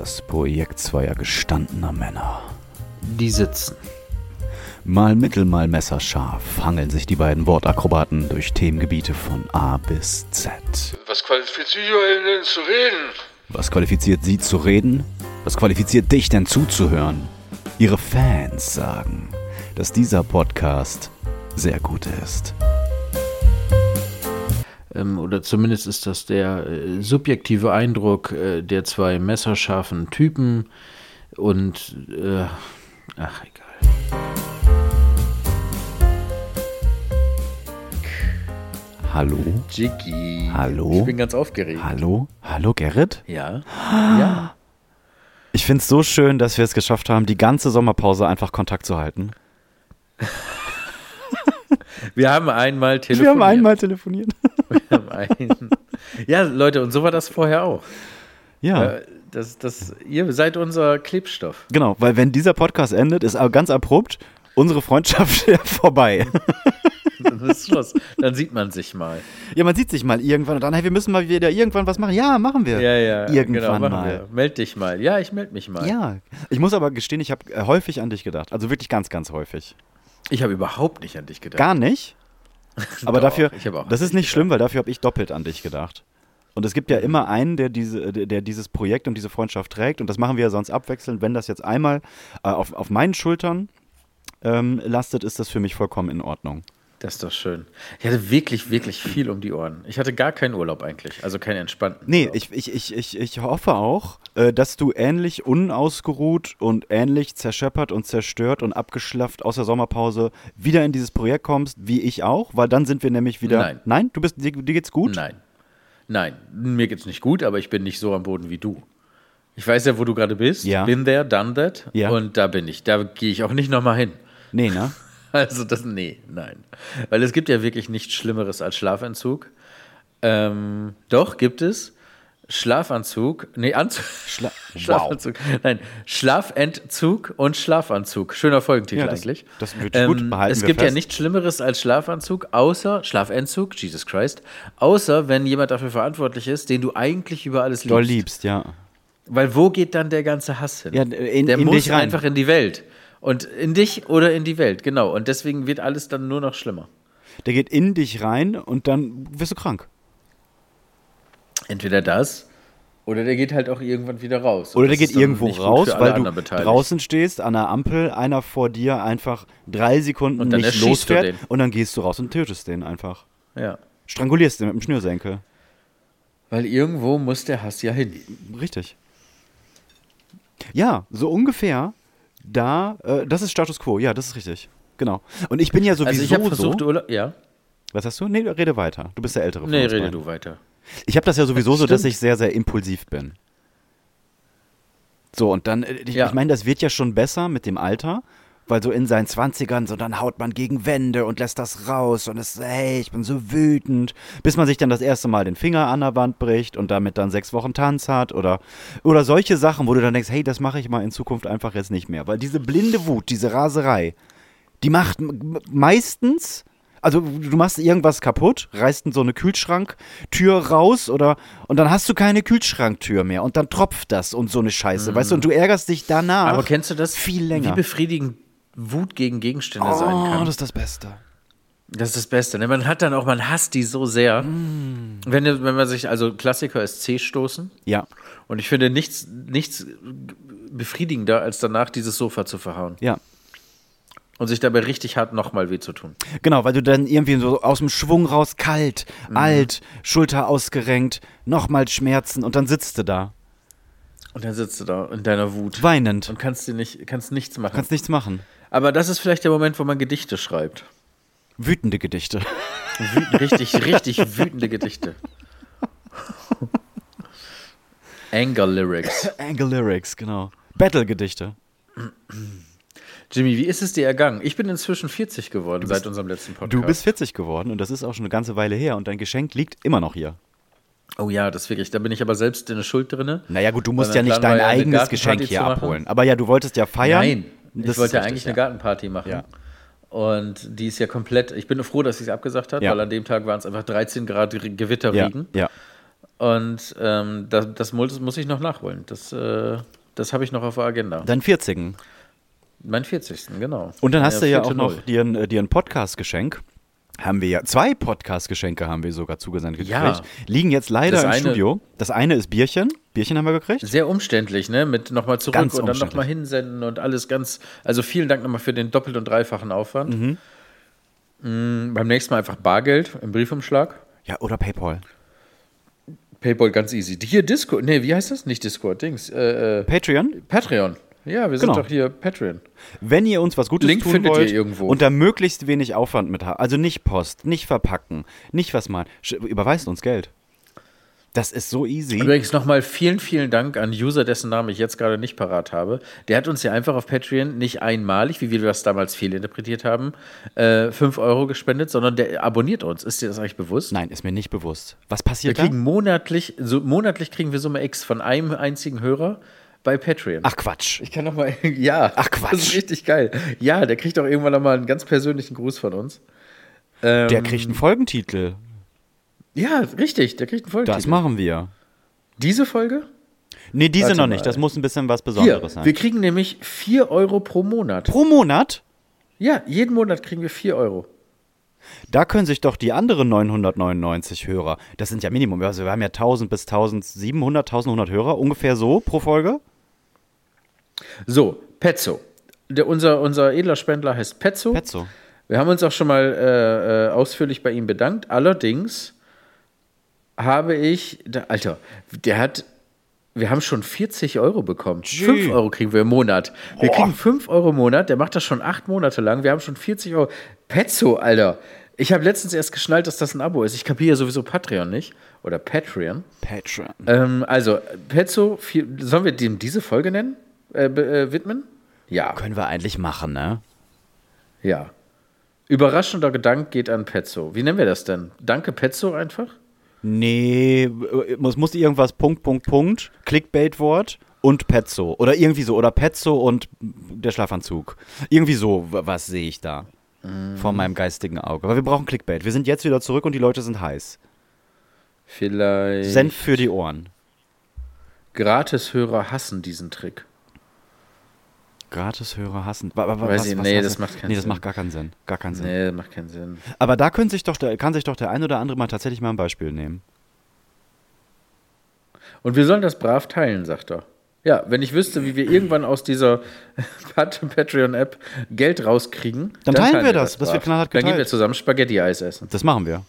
Das Projekt zweier gestandener Männer. Die sitzen. Mal mittel, mal messerscharf hangeln sich die beiden Wortakrobaten durch Themengebiete von A bis Z. Was qualifiziert euch denn zu reden? Was qualifiziert sie zu reden? Was qualifiziert dich denn zuzuhören? Ihre Fans sagen, dass dieser Podcast sehr gut ist. Ähm, oder zumindest ist das der äh, subjektive Eindruck äh, der zwei messerscharfen Typen. Und, äh, ach, egal. Hallo? Jiggy. Hallo? Ich bin ganz aufgeregt. Hallo? Hallo, Gerrit? Ja. Ja. Ich finde es so schön, dass wir es geschafft haben, die ganze Sommerpause einfach Kontakt zu halten. Wir haben einmal telefoniert. Wir haben einmal telefoniert. Ja, Leute, und so war das vorher auch. Ja. Äh, Das, das, ihr seid unser Klebstoff. Genau, weil wenn dieser Podcast endet, ist ganz abrupt unsere Freundschaft vorbei. Dann ist Schluss. Dann sieht man sich mal. ja, man sieht sich mal irgendwann und dann, hey, wir müssen mal wieder irgendwann was machen. Ja, machen wir. Ja, ja. Irgendwann machen mal. Wir. Meld dich mal. Ja, ich melde mich mal. Ja. Ich muss aber gestehen, ich habe häufig an dich gedacht. Also wirklich ganz, ganz häufig. Ich habe überhaupt nicht an dich gedacht. Gar nicht. Aber dafür, das ist nicht gedacht. schlimm, weil dafür habe ich doppelt an dich gedacht. Und es gibt ja immer einen, der, diese, der dieses Projekt und diese Freundschaft trägt. Und das machen wir ja sonst abwechselnd. Wenn das jetzt einmal äh, auf, auf meinen Schultern ähm, lastet, ist das für mich vollkommen in Ordnung. Das ist doch schön. Ich hatte wirklich, wirklich viel um die Ohren. Ich hatte gar keinen Urlaub eigentlich. Also keinen entspannten. Nee, Urlaub. ich, ich, ich, ich, ich hoffe auch, äh, dass du ähnlich unausgeruht und ähnlich zerscheppert und zerstört und abgeschlafft aus der Sommerpause wieder in dieses Projekt kommst, wie ich auch, weil dann sind wir nämlich wieder. Nein. Nein? Du bist, dir, dir geht's gut? Nein. Nein, mir geht's nicht gut, aber ich bin nicht so am Boden wie du. Ich weiß ja, wo du gerade bist. Ja. Bin there, done that. Ja. Und da bin ich. Da gehe ich auch nicht nochmal hin. Nee, ne? Also das, nee, nein. Weil es gibt ja wirklich nichts Schlimmeres als Schlafentzug. Ähm, doch, gibt es. Schlafanzug, nee, Anzug. Schla Schlafanzug. Nein, Schlafentzug und Schlafanzug. Schöner Folgentitel Ja, das- eigentlich. Ähm, das wird gut, behalten Es gibt ja fest. nichts Schlimmeres als Schlafanzug, außer Schlafentzug, Jesus Christ, außer wenn jemand dafür verantwortlich ist, den du eigentlich über alles liebst. Doll liebst, ja. Weil wo geht dann der ganze Hass hin? Ja, in- der in muss einfach in die Welt. Und in dich oder in die Welt, genau. Und deswegen wird alles dann nur noch schlimmer. Der geht in dich rein und dann wirst du krank. Entweder das oder der geht halt auch irgendwann wieder raus. Oder der geht irgendwo raus, weil du draußen stehst, an der Ampel, einer vor dir einfach drei Sekunden Und dann nicht losfährt den. und dann gehst du raus und tötest den einfach. Ja. Strangulierst den mit dem Schnürsenkel. Weil irgendwo muss der Hass ja hin. Richtig. Ja, so ungefähr da, äh, das ist Status Quo, ja, das ist richtig. Genau. Und ich bin ja sowieso Also ich habe versucht, so. Urlaub. Ja. Was hast du? Nee, rede weiter. Du bist der Ältere von Nee, rede beiden. du weiter. Ich habe das ja sowieso so, dass ich sehr, sehr impulsiv bin. So, und dann, äh, ich, Ja. ich meine, das wird ja schon besser mit dem Alter, weil so in seinen Zwanzigern, so dann haut man gegen Wände und lässt das raus und ist, hey, ich bin so wütend, bis man sich dann das erste Mal den Finger an der Wand bricht und damit dann sechs Wochen Tanz hat oder, oder solche Sachen, wo du dann denkst, hey, das mache ich mal in Zukunft einfach jetzt nicht mehr. Weil diese blinde Wut, diese Raserei, die macht meistens, also du machst irgendwas kaputt, reißt so eine Kühlschranktür raus oder und dann hast du keine Kühlschranktür mehr und dann tropft das und so eine Scheiße, weißt du, und du ärgerst dich danach. Aber kennst du das? viel länger. Wie befriedigend Wut gegen Gegenstände oh, sein kann. das ist das Beste. Das ist das Beste. Ne? Man hat dann auch, man hasst die so sehr. Mm. Wenn, wenn man sich, also Klassiker ist C-Stoßen. Ja, Und ich finde nichts, nichts befriedigender, als danach dieses Sofa zu verhauen. ja. Und sich dabei richtig hart nochmal weh zu tun. Genau, weil du dann irgendwie so aus dem Schwung raus kalt, Mhm. alt, Schulter ausgerenkt, nochmal Schmerzen und dann sitzt du da, Und dann sitzt du da in deiner Wut. weinend. Und kannst dir nicht, kannst nichts machen. Kannst nichts machen. Aber das ist vielleicht der Moment, wo man Gedichte schreibt. Wütende Gedichte. Wütend, richtig, richtig wütende Gedichte. Anger Lyrics. Angle Lyrics, genau. Battle-Gedichte. Jimmy, wie ist es dir ergangen? Ich bin inzwischen 40 geworden seit unserem letzten Podcast. Du bist 40 geworden und das ist auch schon eine ganze Weile her und dein Geschenk liegt immer noch hier. Oh ja, das wirklich. Da bin ich aber selbst in der Schuld drinne. Naja gut, du musst ja nicht dein eigenes Geschenk hier abholen. Aber ja, du wolltest ja feiern. Nein, ich Das wollte ist eigentlich eine ja. Gartenparty machen. Ja. Und die ist ja komplett, ich bin froh, dass sie es abgesagt hat, Ja. weil an dem Tag waren es einfach 13 Grad Ja, Gewitterregen. ja. Und ähm, das, das muss, ich noch nachholen. Das, äh, das habe ich noch auf der Agenda. Dein 40. Mein 40. genau. Und dann hast du ja auch 4:0. noch dir ein, äh, dir ein Podcast-Geschenk. Haben wir ja, zwei Podcast-Geschenke haben wir sogar zugesandt gekriegt. Ja. Liegen jetzt leider Das im eine- Studio. Das eine ist Bierchen. Bierchen haben wir gekriegt. Sehr umständlich, ne? Mit nochmal zurück Ganz und dann nochmal hinsenden und alles ganz. Also vielen Dank nochmal für den doppelt und dreifachen Aufwand. Mhm. Mm, beim nächsten Mal einfach Bargeld im Briefumschlag. Ja, oder Paypal. Paypal ganz easy. Hier Discord. Nee, wie heißt das? Nicht Discord, Dings. Äh, äh, Patreon. Patreon. Ja, wir sind Genau. doch hier Patreon. Wenn ihr uns was Gutes Link tun findet ihr wollt irgendwo. und da möglichst wenig Aufwand mit habt, also nicht Post, nicht verpacken, nicht was mal, sch- überweist uns Geld. Das ist so easy. Übrigens nochmal vielen, vielen Dank an User, dessen Namen ich jetzt gerade nicht parat habe. Der hat uns ja einfach auf Patreon nicht einmalig, wie wir das damals fehlinterpretiert haben, äh, 5 Euro gespendet, sondern der abonniert uns. Ist dir das eigentlich bewusst? Nein, ist mir nicht bewusst. Was Wir passiert da? kriegen monatlich, so monatlich kriegen wir Summe X von einem einzigen Hörer bei Patreon. Ach Quatsch. Ich kann noch mal, ja. Ach, Quatsch. Das ist richtig geil. Ja, der kriegt auch irgendwann noch mal einen ganz persönlichen Gruß von uns. Ähm, Der kriegt einen Folgentitel. Ja, richtig, der kriegt einen Folgetitel. Das machen wir. Diese Folge? Nee, diese Warte noch mal. nicht. Das muss ein bisschen was Hier, Besonderes sein. wir kriegen nämlich 4 Euro pro Monat. Pro Monat? Ja, jeden Monat kriegen wir 4 Euro. Da können sich doch die anderen 999 Hörer, das sind ja Minimum, also wir haben ja 1000 bis 1700, 1100 Hörer, ungefähr so pro Folge. So, Petzo. Der, unser, unser edler Spendler heißt Petzo. Petzo. Wir haben uns auch schon mal äh, äh, ausführlich bei ihm bedankt. Allerdings habe ich, da, Alter, der hat, wir haben schon 40 Euro bekommen. Gee. 5 Euro kriegen wir im Monat. Wir Boah. kriegen 5 Euro im Monat. Der macht das schon acht Monate lang. Wir haben schon 40 Euro. Petzo, Alter. Ich habe letztens erst geschnallt, dass das ein Abo ist. Ich kapiere ja sowieso Patreon nicht. Oder Patreon. Patreon. Ähm, also, viel, sollen wir dem diese Folge nennen? Äh, äh, widmen? Ja. Können wir eigentlich machen, ne? Ja. Überraschender Gedanke geht an Petzo. Wie nennen wir das denn? Danke Petzo einfach? Nee, muss, muss irgendwas Punkt, Punkt, Punkt, Clickbait-Wort und Petzo. Oder irgendwie so. Oder Petzo und der Schlafanzug. Irgendwie so, was sehe ich da? Vor meinem geistigen Auge. Aber wir brauchen Clickbait. Wir sind jetzt wieder zurück und die Leute sind heiß. Vielleicht. Senf für die Ohren. Gratishörer hassen diesen Trick. Gratis-Hörer hassen. Wa- wa- wa- Weiß was- ich- was nee, das macht keinen Nee, das Sinn. macht gar keinen Sinn. Gar keinen Sinn. Nee, macht keinen Sinn. Aber da können sich doch der, kann sich doch der ein oder andere mal tatsächlich mal ein Beispiel nehmen. Und wir sollen das brav teilen, sagt er. Ja, wenn ich wüsste, wie wir irgendwann aus dieser Pat- Patreon-App Geld rauskriegen, Dann teilen wir das. Das brav. wird knallhart Dann gehen wir geteilt. zusammen Spaghetti-Eis essen. Das machen wir.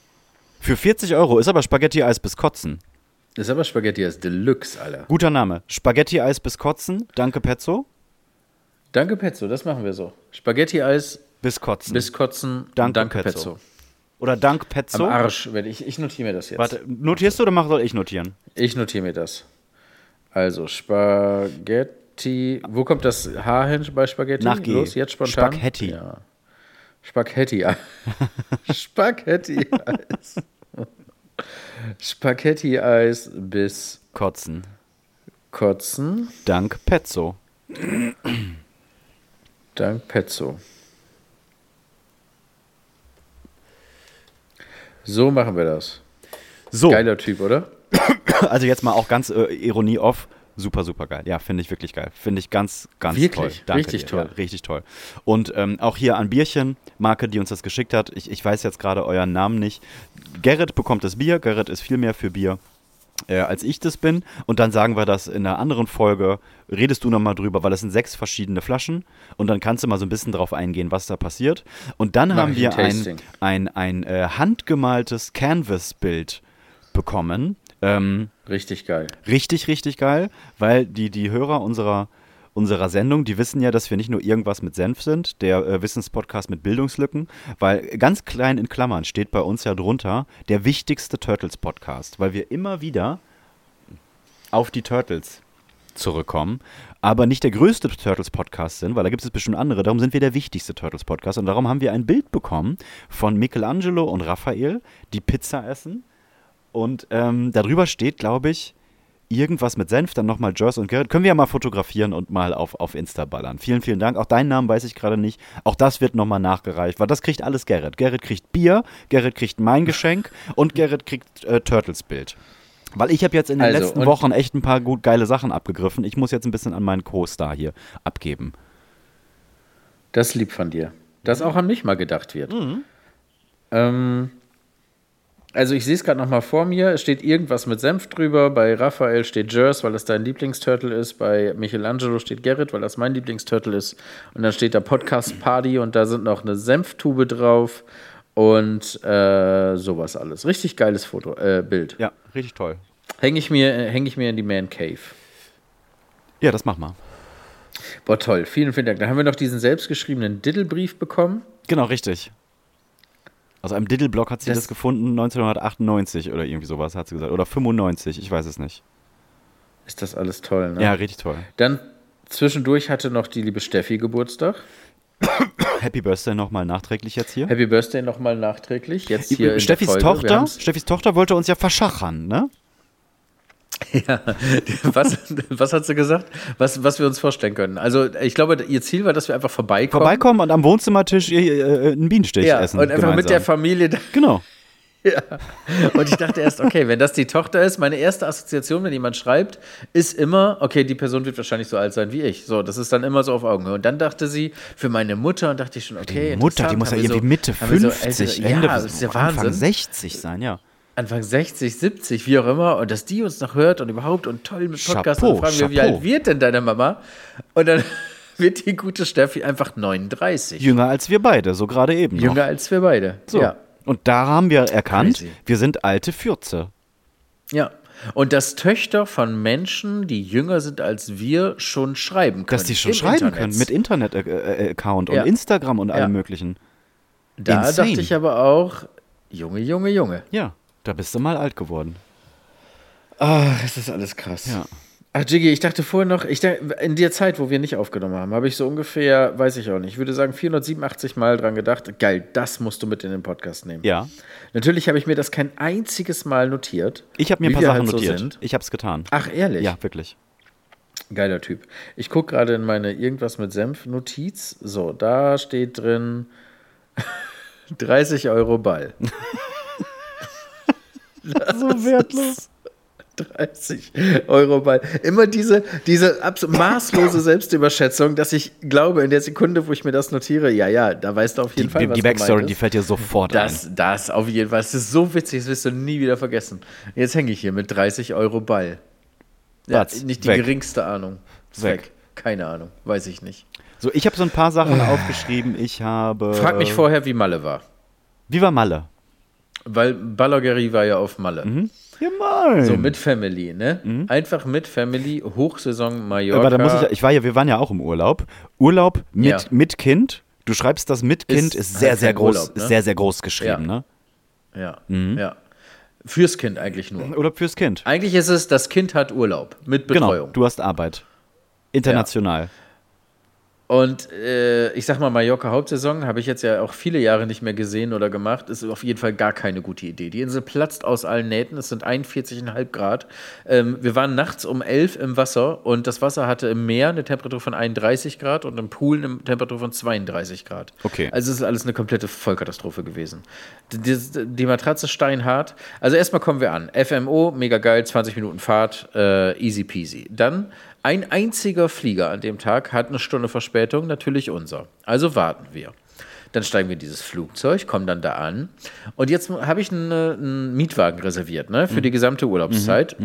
Für 40 Euro ist aber Spaghetti-Eis bis Kotzen. Das ist aber Spaghetti-Eis Deluxe, Alter. Guter Name. Spaghetti-Eis bis Kotzen. Danke, Pezzo. Danke, Petzo, das machen wir so. Spaghetti-Eis Bis Kotzen. bis Kotzen. Danke, Danke Petzo. Petzo. oder Dank Am Pezzo. Arsch werde ich. Ich notiere mir das jetzt. Warte, notierst du oder mach, soll ich notieren? Ich notiere mir das. Also Spaghetti. Wo kommt das H hin bei Spaghetti? Nach G. Los, jetzt spontan. Spaghetti. Ja. Spaghetti. Spaghetti-Eis. Spaghetti-Eis bis Kotzen. Kotzen. Dank Pezzo. Dank Petzo. So machen wir das. So, Geiler Typ, oder? also jetzt mal auch ganz äh, Ironie off. Super, super geil. Ja, finde ich wirklich geil. Finde ich ganz, ganz Wirklich? toll. Danke Richtig dir. toll. Ja, richtig toll. Und ähm, auch hier an Bierchen, Marke, die uns das geschickt hat. Ich, ich weiß jetzt gerade euren Namen nicht. Gerrit bekommt das Bier. Gerrit ist viel mehr für Bier. Äh, als ich das bin. Und dann sagen wir das in einer anderen Folge. Redest du nochmal drüber, weil es sind sechs verschiedene Flaschen. Und dann kannst du mal so ein bisschen drauf eingehen, was da passiert. Und dann Mach haben wir ein ein, ein äh, handgemaltes Canvas-Bild bekommen. Ähm, Richtig geil. richtig, richtig geil, weil die, die Hörer unserer, unserer Sendung, die wissen ja, dass wir nicht nur irgendwas mit Senf sind, der äh, Wissenspodcast mit Bildungslücken, weil ganz klein in Klammern steht bei uns ja drunter der wichtigste Turtles-Podcast, weil wir immer wieder auf die Turtles zurückkommen, aber nicht der größte Turtles-Podcast sind, weil da gibt es bestimmt andere, darum sind wir der wichtigste Turtles-Podcast und darum haben wir ein Bild bekommen von Michelangelo und Raphael, die Pizza essen und ähm, darüber steht, glaube ich, irgendwas mit Senf, dann nochmal Joyce und Gerrit. Können wir ja mal fotografieren und mal auf, auf Insta ballern. Vielen, vielen Dank. Auch deinen Namen weiß ich gerade nicht. Auch das wird nochmal nachgereicht, weil das kriegt alles Gerrit. Gerrit kriegt Bier, Gerrit kriegt mein Geschenk und Gerrit kriegt äh, Turtles Bild. Weil ich habe jetzt in den Also, letzten Wochen echt ein paar gut geile Sachen abgegriffen. Ich muss jetzt ein bisschen an meinen Co-Star hier abgeben. Das lieb von dir. Dass auch an mich mal gedacht wird. Ähm, also ich sehe es gerade noch mal vor mir. Es steht irgendwas mit Senf drüber. Bei Raphael steht Jers, weil das dein Lieblingsturtle ist. Bei Michelangelo steht Gerrit, weil das mein Lieblingsturtle ist. Und dann steht da Podcast Party und da sind noch eine Senftube drauf und äh, sowas alles. Richtig geiles Foto, äh, Bild. Ja, richtig toll. Hänge ich, mir- häng ich mir in die Man Cave. Ja, das mach mal. Boah, toll. Vielen, vielen Dank. Dann haben wir noch diesen selbstgeschriebenen Diddle-Brief bekommen. Genau, richtig. Aus einem Diddle-Blog hat sie das, Das- gefunden, 1998 oder irgendwie sowas, hat sie gesagt. Oder 95, ich weiß es nicht. Ist das alles toll, ne? Ja, richtig toll. Dann zwischendurch hatte noch die liebe Steffi Geburtstag. Happy Birthday nochmal nachträglich jetzt hier. Happy Birthday nochmal nachträglich. Jetzt hier Steffis Tochter, Steffis Tochter wollte uns ja verschachern, ne? was, was hat sie gesagt? Was, was wir uns vorstellen können. Also ich glaube, ihr Ziel war, dass wir einfach vorbeikommen. Vorbeikommen und am Wohnzimmertisch äh, einen Bienenstich Ja, essen. und einfach mit der gemeinsam. Familie. da- Genau. Und ich dachte erst, okay, wenn das die Tochter ist, meine erste Assoziation, wenn jemand schreibt, ist immer, okay, die Person wird wahrscheinlich so alt sein wie ich. So, das ist dann immer so auf Augenhöhe. Und dann dachte sie, für meine Mutter, und dachte ich schon, okay. Die Mutter, die muss ja irgendwie so- Mitte haben wir so 50, ältere- Ende ja, ist ja Anfang Wahnsinn. 60 sein, ja. Anfang 60, 70, wie auch immer, und dass die uns noch hört und überhaupt und toll mit Podcast, Chapeau, und fragen wir, wie alt wird denn deine Mama? Und dann wird die gute Steffi einfach 39. Jünger als wir beide, so gerade eben. noch. Jünger als wir beide. So. Ja. Und da haben wir erkannt, Crazy. wir sind alte Fürze. ja. Und dass Töchter von Menschen, die jünger sind als wir, schon schreiben können. Dass die schon schreiben Internet. können mit Internet-Account Ja. und Instagram und allem Ja. möglichen. Da Insane. dachte ich aber auch, Junge, Junge, Junge. Ja, da bist du mal alt geworden. Ah, das ist alles krass. Ja. Ach, Jiggy, ich dachte vorher noch, ich denk, in der Zeit, wo wir nicht aufgenommen haben, habe ich so ungefähr, weiß ich auch nicht, ich würde sagen 487 Mal dran gedacht, geil, das musst du mit in den Podcast nehmen. Ja. Natürlich habe ich mir das kein einziges Mal notiert. Ich habe mir ein paar Sachen halt so notiert. sind. ich habe es getan. Ach, ehrlich? Ja, wirklich. Geiler Typ. Ich gucke gerade in meine irgendwas mit Senf-Notiz. So, da steht drin 30 Euro Ball. So wertlos. 30 Euro Ball. Immer diese, diese absolut maßlose Selbstüberschätzung, dass ich glaube, in der Sekunde, wo ich mir das notiere, ja, ja, da weißt du auf jeden Die, Fall, was die Backstory, die fällt dir sofort Das, ein. das auf jeden Fall. Das ist so witzig, das wirst du nie wieder vergessen. Jetzt hänge ich hier mit 30 Euro Ball. Ja, nicht die weg. geringste Ahnung. Weg. weg. Keine Ahnung. Weiß ich nicht. So, ich habe so ein paar Sachen aufgeschrieben. Ich habe. Frag mich vorher, wie Malle war. Wie war Malle? Weil Ballageri war ja auf Malle. Ja, mein. So mit Family, ne? Einfach mit Family, Hochsaison Mallorca. Aber da muss ich, ich war ja, wir waren ja auch im Urlaub. Urlaub mit, Ja. mit Kind. Du schreibst das mit Kind, Ist ist, sehr, halt sehr kein groß, Urlaub, ne? sehr, sehr groß geschrieben, Ja. ne? ja, Mhm. ja. Fürs Kind eigentlich nur. Urlaub fürs Kind. Eigentlich ist es, das Kind hat Urlaub mit Genau, Betreuung. du hast Arbeit. International. Und äh, ich sag mal, Mallorca Hauptsaison habe ich jetzt ja auch viele Jahre nicht mehr gesehen oder gemacht. Ist auf jeden Fall gar keine gute Idee. Die Insel platzt aus allen Nähten. Es sind 41,5 Grad. Ähm, wir waren nachts um 11 im Wasser und das Wasser hatte im Meer eine Temperatur von 31 Grad und im Pool eine Temperatur von 32 Grad. Okay. Also es ist alles eine komplette Vollkatastrophe gewesen. Die, die, Matratze steinhart. Also erstmal kommen wir an. FMO, mega geil, 20 Minuten Fahrt, äh, easy peasy. Dann ein einziger Flieger an dem Tag hat eine Stunde Verspätung, natürlich unser. Also warten wir. Dann steigen wir in dieses Flugzeug, kommen dann da an. Und jetzt habe ich eine, einen Mietwagen reserviert, ne, für die gesamte Urlaubszeit.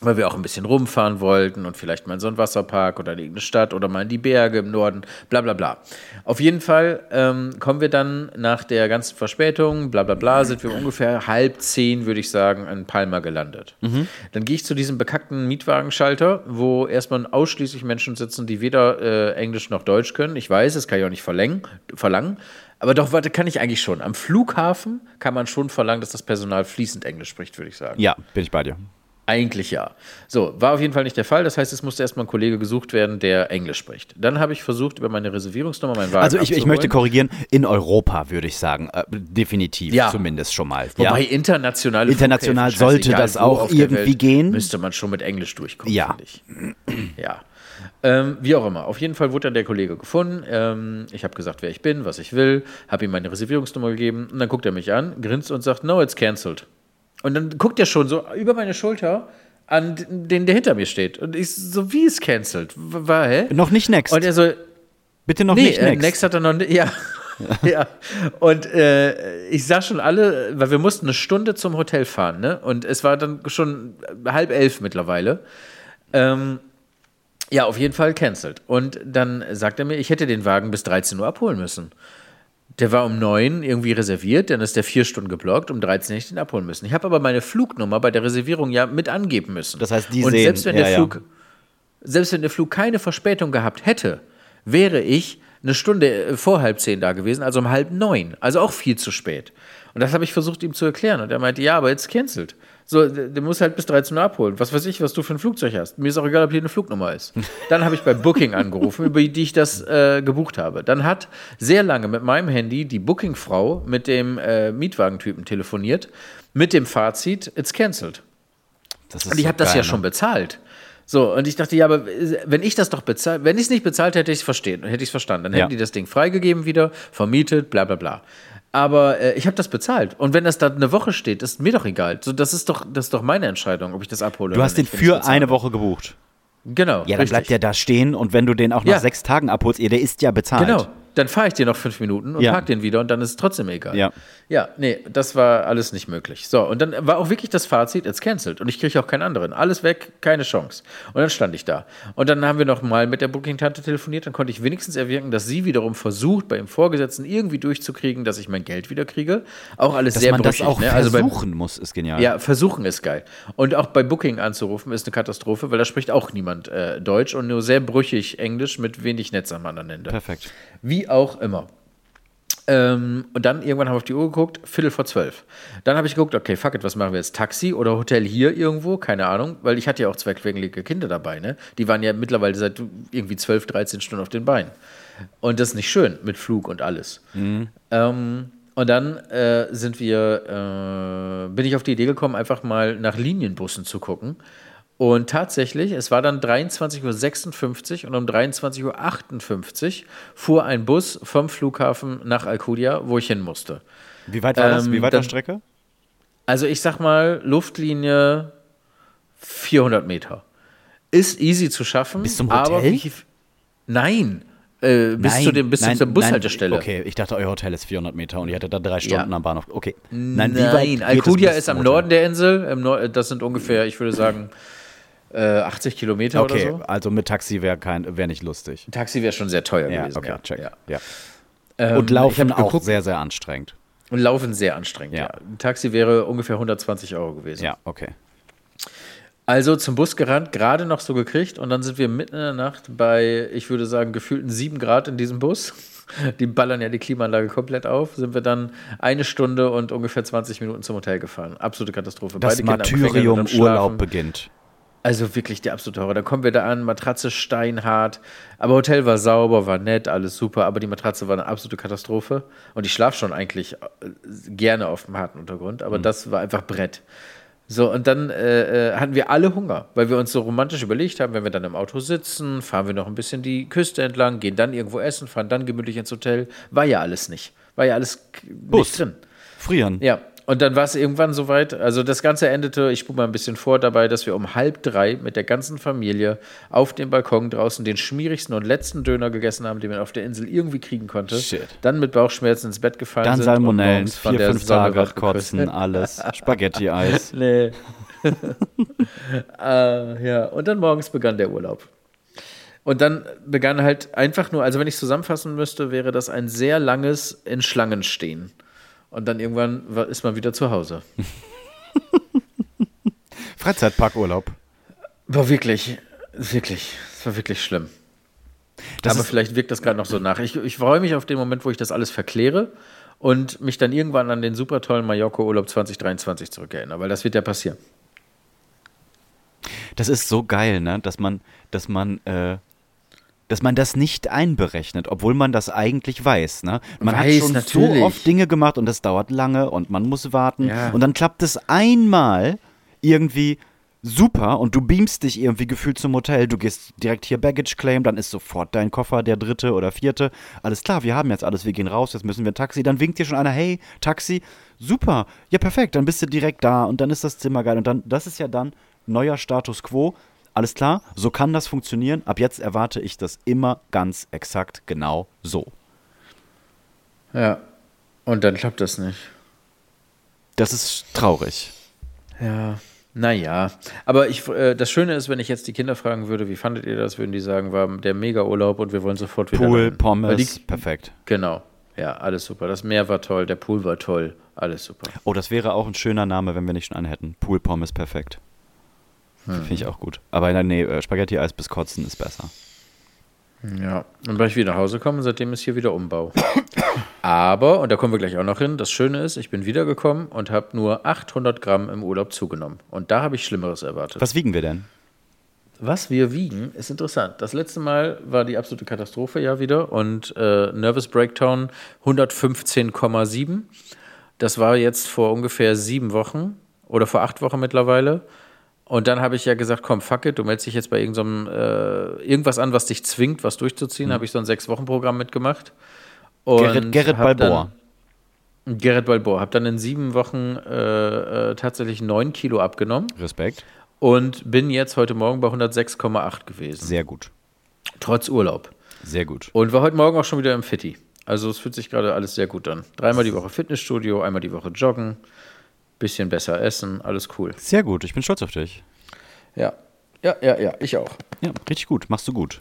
Weil wir auch ein bisschen rumfahren wollten und vielleicht mal in so einen Wasserpark oder in irgendeine Stadt oder mal in die Berge im Norden, bla bla bla. Auf jeden Fall ähm, kommen wir dann nach der ganzen Verspätung, bla bla bla, sind wir ungefähr halb zehn, würde ich sagen, in Palma gelandet. Dann gehe ich zu diesem bekackten Mietwagenschalter, wo erstmal ausschließlich Menschen sitzen, die weder äh, Englisch noch Deutsch können. Ich weiß, das kann ich auch nicht verlangen. Aber doch, warte, kann ich eigentlich schon. Am Flughafen kann man schon verlangen, dass das Personal fließend Englisch spricht, würde ich sagen. Ja, bin ich bei dir. Eigentlich ja. So, war auf jeden Fall nicht der Fall. Das heißt, es musste erstmal ein Kollege gesucht werden, der Englisch spricht. Dann habe ich versucht, über meine Reservierungsnummer meinen Wagen Also ich, ich möchte korrigieren, in Europa würde ich sagen, äh, definitiv, Ja. zumindest schon mal. Wobei ja? internationale International sollte das auch irgendwie Welt, gehen. Müsste man schon mit Englisch durchkommen, Ja. finde ich. Ja. Ähm, wie auch immer. Auf jeden Fall wurde dann der Kollege gefunden. Ähm, ich habe gesagt, wer ich bin, was ich will, habe ihm meine Reservierungsnummer gegeben und dann guckt er mich an, grinst und sagt, no, it's cancelled. Und dann guckt er schon so über meine Schulter an den, der hinter mir steht. Und ich so, wie ist cancelled? War, hä? Noch nicht next. Und er so, Bitte noch nee, nicht äh, next. next hat er noch nicht, ja. ja. Und äh, ich sah schon alle, weil wir mussten eine Stunde zum Hotel fahren, ne? Und es war dann schon halb elf mittlerweile. Ähm, ja, auf jeden Fall cancelled. Und dann sagt er mir, ich hätte den Wagen bis 13 Uhr abholen müssen. Der war um 9 irgendwie reserviert, dann ist der vier Stunden geblockt, um 13 hätte ich den abholen müssen. Ich habe aber meine Flugnummer bei der Reservierung ja mit angeben müssen. Das heißt, die Und sehen- selbst wenn ja, der ja. Flug, selbst wenn der Flug keine Verspätung gehabt hätte, wäre ich eine Stunde äh, vor halb zehn da gewesen, also um halb neun. Also auch viel zu spät. Und das habe ich versucht ihm zu erklären. Und er meinte, ja, aber jetzt cancelled. So, der muss halt bis 13 Uhr abholen. Was weiß ich, was du für ein Flugzeug hast. Mir ist auch egal, ob hier eine Flugnummer ist. Dann habe ich bei Booking angerufen, über die ich das äh, gebucht habe. Dann hat sehr lange mit meinem Handy die Bookingfrau mit dem äh, Mietwagentypen telefoniert, mit dem Fazit, it's cancelled. Und ich habe das ja ne? schon bezahlt. So, und ich dachte, ja, aber äh, wenn ich das doch bezahlt, wenn ich es nicht bezahlt hätte, hätte ich es verstehen, hätte ich es verstanden. Dann Ja. hätten die das Ding freigegeben wieder, vermietet, bla bla bla. Aber äh, ich habe das bezahlt. Und wenn das da eine Woche steht, ist mir doch egal. So, das ist doch, das ist doch meine Entscheidung, ob ich das abhole. Du hast den für eine. Woche gebucht. Genau. Ja, dann richtig. bleibt der da stehen und wenn du den auch nach Ja. sechs Tagen abholst, ihr, der ist ja bezahlt. Genau. Dann fahre ich dir noch fünf Minuten und Ja. park den wieder und dann ist es trotzdem egal. Ja. Ja, nee, das war alles nicht möglich. So, und dann war auch wirklich das Fazit, it's cancelled. Und ich kriege auch keinen anderen. Alles weg, keine Chance. Und dann stand ich da. Und dann haben wir noch mal mit der Booking-Tante telefoniert. Dann konnte ich wenigstens erwirken, dass sie wiederum versucht, bei ihrem Vorgesetzten irgendwie durchzukriegen, dass ich mein Geld wieder kriege. Auch alles Dass sehr man das brüchig. auch ne? Also bei, versuchen muss, ist genial. ja, versuchen ist geil. Und auch bei Booking anzurufen ist eine Katastrophe, weil da spricht auch niemand äh, Deutsch und nur sehr brüchig Englisch mit wenig Netz am anderen Ende. Perfekt. Wie auch immer. Ähm, und dann irgendwann haben wir auf die Uhr geguckt, Viertel vor zwölf. Dann habe ich geguckt, okay, fuck it, was machen wir jetzt? Taxi oder Hotel hier irgendwo? Keine Ahnung, weil ich hatte ja auch zwei quengelige Kinder dabei, ne? Die waren ja mittlerweile seit irgendwie 12, 13 Stunden auf den Beinen. Und das ist nicht schön mit Flug und alles. Ähm, und dann äh, sind wir, äh, bin ich auf die Idee gekommen, einfach mal nach Linienbussen zu gucken. Und tatsächlich, es war dann 23.56 Uhr und um 23.58 Uhr fuhr ein Bus vom Flughafen nach Alcudia, wo ich hin musste. Wie weit war das? Ähm, Wie weit der dann- Strecke? Also ich sag mal, Luftlinie 400 Meter. Ist easy zu schaffen. Bis zum Aber Hotel? wie, nein, äh, bis, zu dem, bis nein, zur Bushaltestelle. Nein, okay, ich dachte, euer Hotel ist 400 Meter und ihr hattet da drei Stunden Ja. am Bahnhof. Okay. Nein, es Alcudia ist am? Norden der Insel. Im Nor das sind ungefähr, ich würde sagen, äh, 80 Kilometer Okay, oder so. also mit Taxi wäre kein wär nicht lustig. Ein Taxi wäre schon sehr teuer Ja, gewesen. okay, ja. check. Ja. Ja. Ähm, Und Laufen auch geguckt, sehr, sehr anstrengend. Und Laufen sehr anstrengend, Ja. Ein Taxi wäre ungefähr 120 Euro gewesen. Ja, okay. Also zum Bus gerannt, gerade noch so gekriegt und dann sind wir mitten in der Nacht bei, ich würde sagen, gefühlten 7 Grad in diesem Bus. Die ballern ja die Klimaanlage komplett auf. Sind wir dann eine Stunde und ungefähr 20 Minuten zum Hotel gefahren. Absolute Katastrophe. Das Martyrium. Urlaub beginnt. Also wirklich der absolute Horror. Da kommen wir da an, Matratze steinhart. Aber Hotel war sauber, war nett, alles super. Aber die Matratze war eine absolute Katastrophe. Und ich schlafe schon eigentlich äh, gerne auf dem harten Untergrund. Aber das war einfach Brett. So, und dann äh, äh, hatten wir alle Hunger, weil wir uns so romantisch überlegt haben, wenn wir dann im Auto sitzen, fahren wir noch ein bisschen die Küste entlang, gehen dann irgendwo essen, fahren dann gemütlich ins Hotel. War ja alles nicht. War ja alles Bus. nicht drin. Frieren. Ja, und dann war es irgendwann soweit. Also das Ganze endete, ich spule mal ein bisschen vor, dabei, dass wir um halb drei mit der ganzen Familie auf dem Balkon draußen den schmierigsten und letzten Döner gegessen haben, den man auf der Insel irgendwie kriegen konnte. Shit. Dann mit Bauchschmerzen ins Bett gefallen Dann sind. Salmonellen, und morgens von vier, der fünf Tage kotzen, alles. Spaghetti-Eis. Nee. äh, ja, und dann morgens begann der Urlaub. Und dann begann halt einfach nur, also wenn ich es zusammenfassen müsste, wäre das ein sehr langes in Schlangen stehen. Und dann irgendwann ist man wieder zu Hause. Freizeitparkurlaub. War wirklich, wirklich, es war wirklich schlimm. Das Aber vielleicht wirkt das gerade noch so nach. Ich, ich freue mich auf den Moment, wo ich das alles verkläre und mich dann irgendwann an den super tollen Mallorca-Urlaub 2023 zurückerinnere, weil das wird ja passieren. das ist so geil, ne? Dass man, dass man, äh, dass man das nicht einberechnet, obwohl man das eigentlich weiß. Ne? Man hat Weiß, schon natürlich. so oft Dinge gemacht und das dauert lange und man muss warten. Ja. Und dann klappt es einmal irgendwie super und du beamst dich irgendwie gefühlt zum Hotel, du gehst direkt hier Baggage Claim, dann ist sofort dein Koffer der dritte oder vierte. Alles klar, wir haben jetzt alles, wir gehen raus, jetzt müssen wir ein Taxi. Dann winkt dir schon einer, hey, Taxi, super, ja perfekt, dann bist du direkt da und dann ist das Zimmer geil und dann, das ist ja dann neuer Status quo. Alles klar, so kann das funktionieren. Ab jetzt erwarte ich das immer ganz exakt genau so. Ja. Und dann klappt das nicht. Das ist traurig. Ja. Naja, aber ich, äh, das Schöne ist, wenn ich jetzt die Kinder fragen würde, wie fandet ihr das, würden die sagen, war der Mega-Urlaub und wir wollen sofort wieder. Pool, dahin. Pommes, die, perfekt. Genau. Ja, alles super. Das Meer war toll, der Pool war toll, alles super. Oh, das wäre auch ein schöner Name, wenn wir nicht schon einen hätten. Pool, Pommes, perfekt. Finde ich auch gut. Aber nee, äh, Spaghetti-Eis bis Kotzen ist besser. Ja, und weil ich wieder nach Hause komme, seitdem ist hier wieder Umbau. Aber, und da kommen wir gleich auch noch hin, das Schöne ist, ich bin wiedergekommen und habe nur 800 Gramm im Urlaub zugenommen. Und da habe ich Schlimmeres erwartet. Was wiegen wir denn? Was wir wiegen, ist interessant. Das letzte Mal war die absolute Katastrophe ja wieder und äh, Nervous Breakdown 115,7. Das war jetzt vor ungefähr sieben Wochen oder vor acht Wochen mittlerweile. Und dann habe ich ja gesagt, komm, fuck it, du meldest dich jetzt bei irgendeinem, äh, irgendwas an, was dich zwingt, was durchzuziehen. Mhm. Habe ich so ein Sechs-Wochen-Programm mitgemacht. Und Gerrit, Gerrit Balboa. Dann, Gerrit Balboa. Habe dann in sieben Wochen äh, äh, tatsächlich neun Kilo abgenommen. Respekt. Und bin jetzt heute Morgen bei 106,8 gewesen. Sehr gut. Trotz Urlaub. Sehr gut. Und war heute Morgen auch schon wieder im Fitti. Also es fühlt sich gerade alles sehr gut an. Dreimal die Woche Fitnessstudio, einmal die Woche joggen bisschen besser essen, alles cool. Sehr gut, ich bin stolz auf dich. Ja, ja, ja, ja, ich auch. Ja, richtig gut, machst du gut.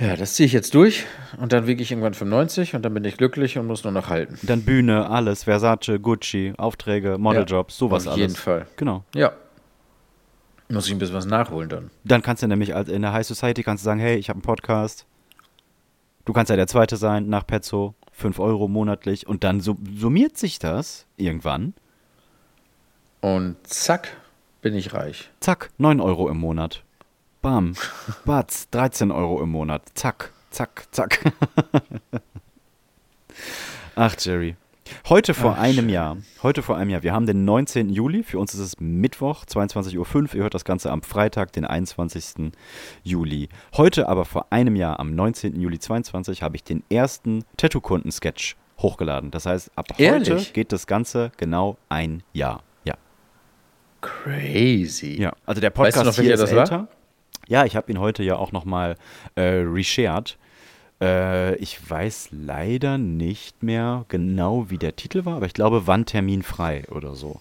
Ja, das ziehe ich jetzt durch und dann wiege ich irgendwann 95 und dann bin ich glücklich und muss nur noch halten. Dann Bühne, alles, Versace, Gucci, Aufträge, Modeljobs, ja, sowas alles. Auf jeden Fall. Genau. Ja. Muss ich ein bisschen was nachholen dann. Dann kannst du nämlich in der High Society kannst du sagen, hey, ich habe einen Podcast. Du kannst ja der Zweite sein nach Pezzo. 5 Euro monatlich und dann summiert sich das irgendwann. Und zack, bin ich reich. Zack, 9 Euro im Monat. Bam, batz, 13 Euro im Monat. Zack, zack, zack. Ach, Jerry. Heute vor Ach, einem schön. Jahr, heute vor einem Jahr, wir haben den 19. Juli, für uns ist es Mittwoch, 22.05 Uhr, ihr hört das Ganze am Freitag, den 21. Juli. Heute aber vor einem Jahr, am 19. Juli 22, habe ich den ersten Tattoo-Kunden-Sketch hochgeladen. Das heißt, ab Ehrlich? heute geht das Ganze genau ein Jahr. Ja. Crazy. Ja, also der Podcast weißt du noch, hier ist das älter. War? Ja, ich habe ihn heute ja auch nochmal äh, reshared. Äh, ich weiß leider nicht mehr genau, wie der Titel war, aber ich glaube, wann Termin frei oder so.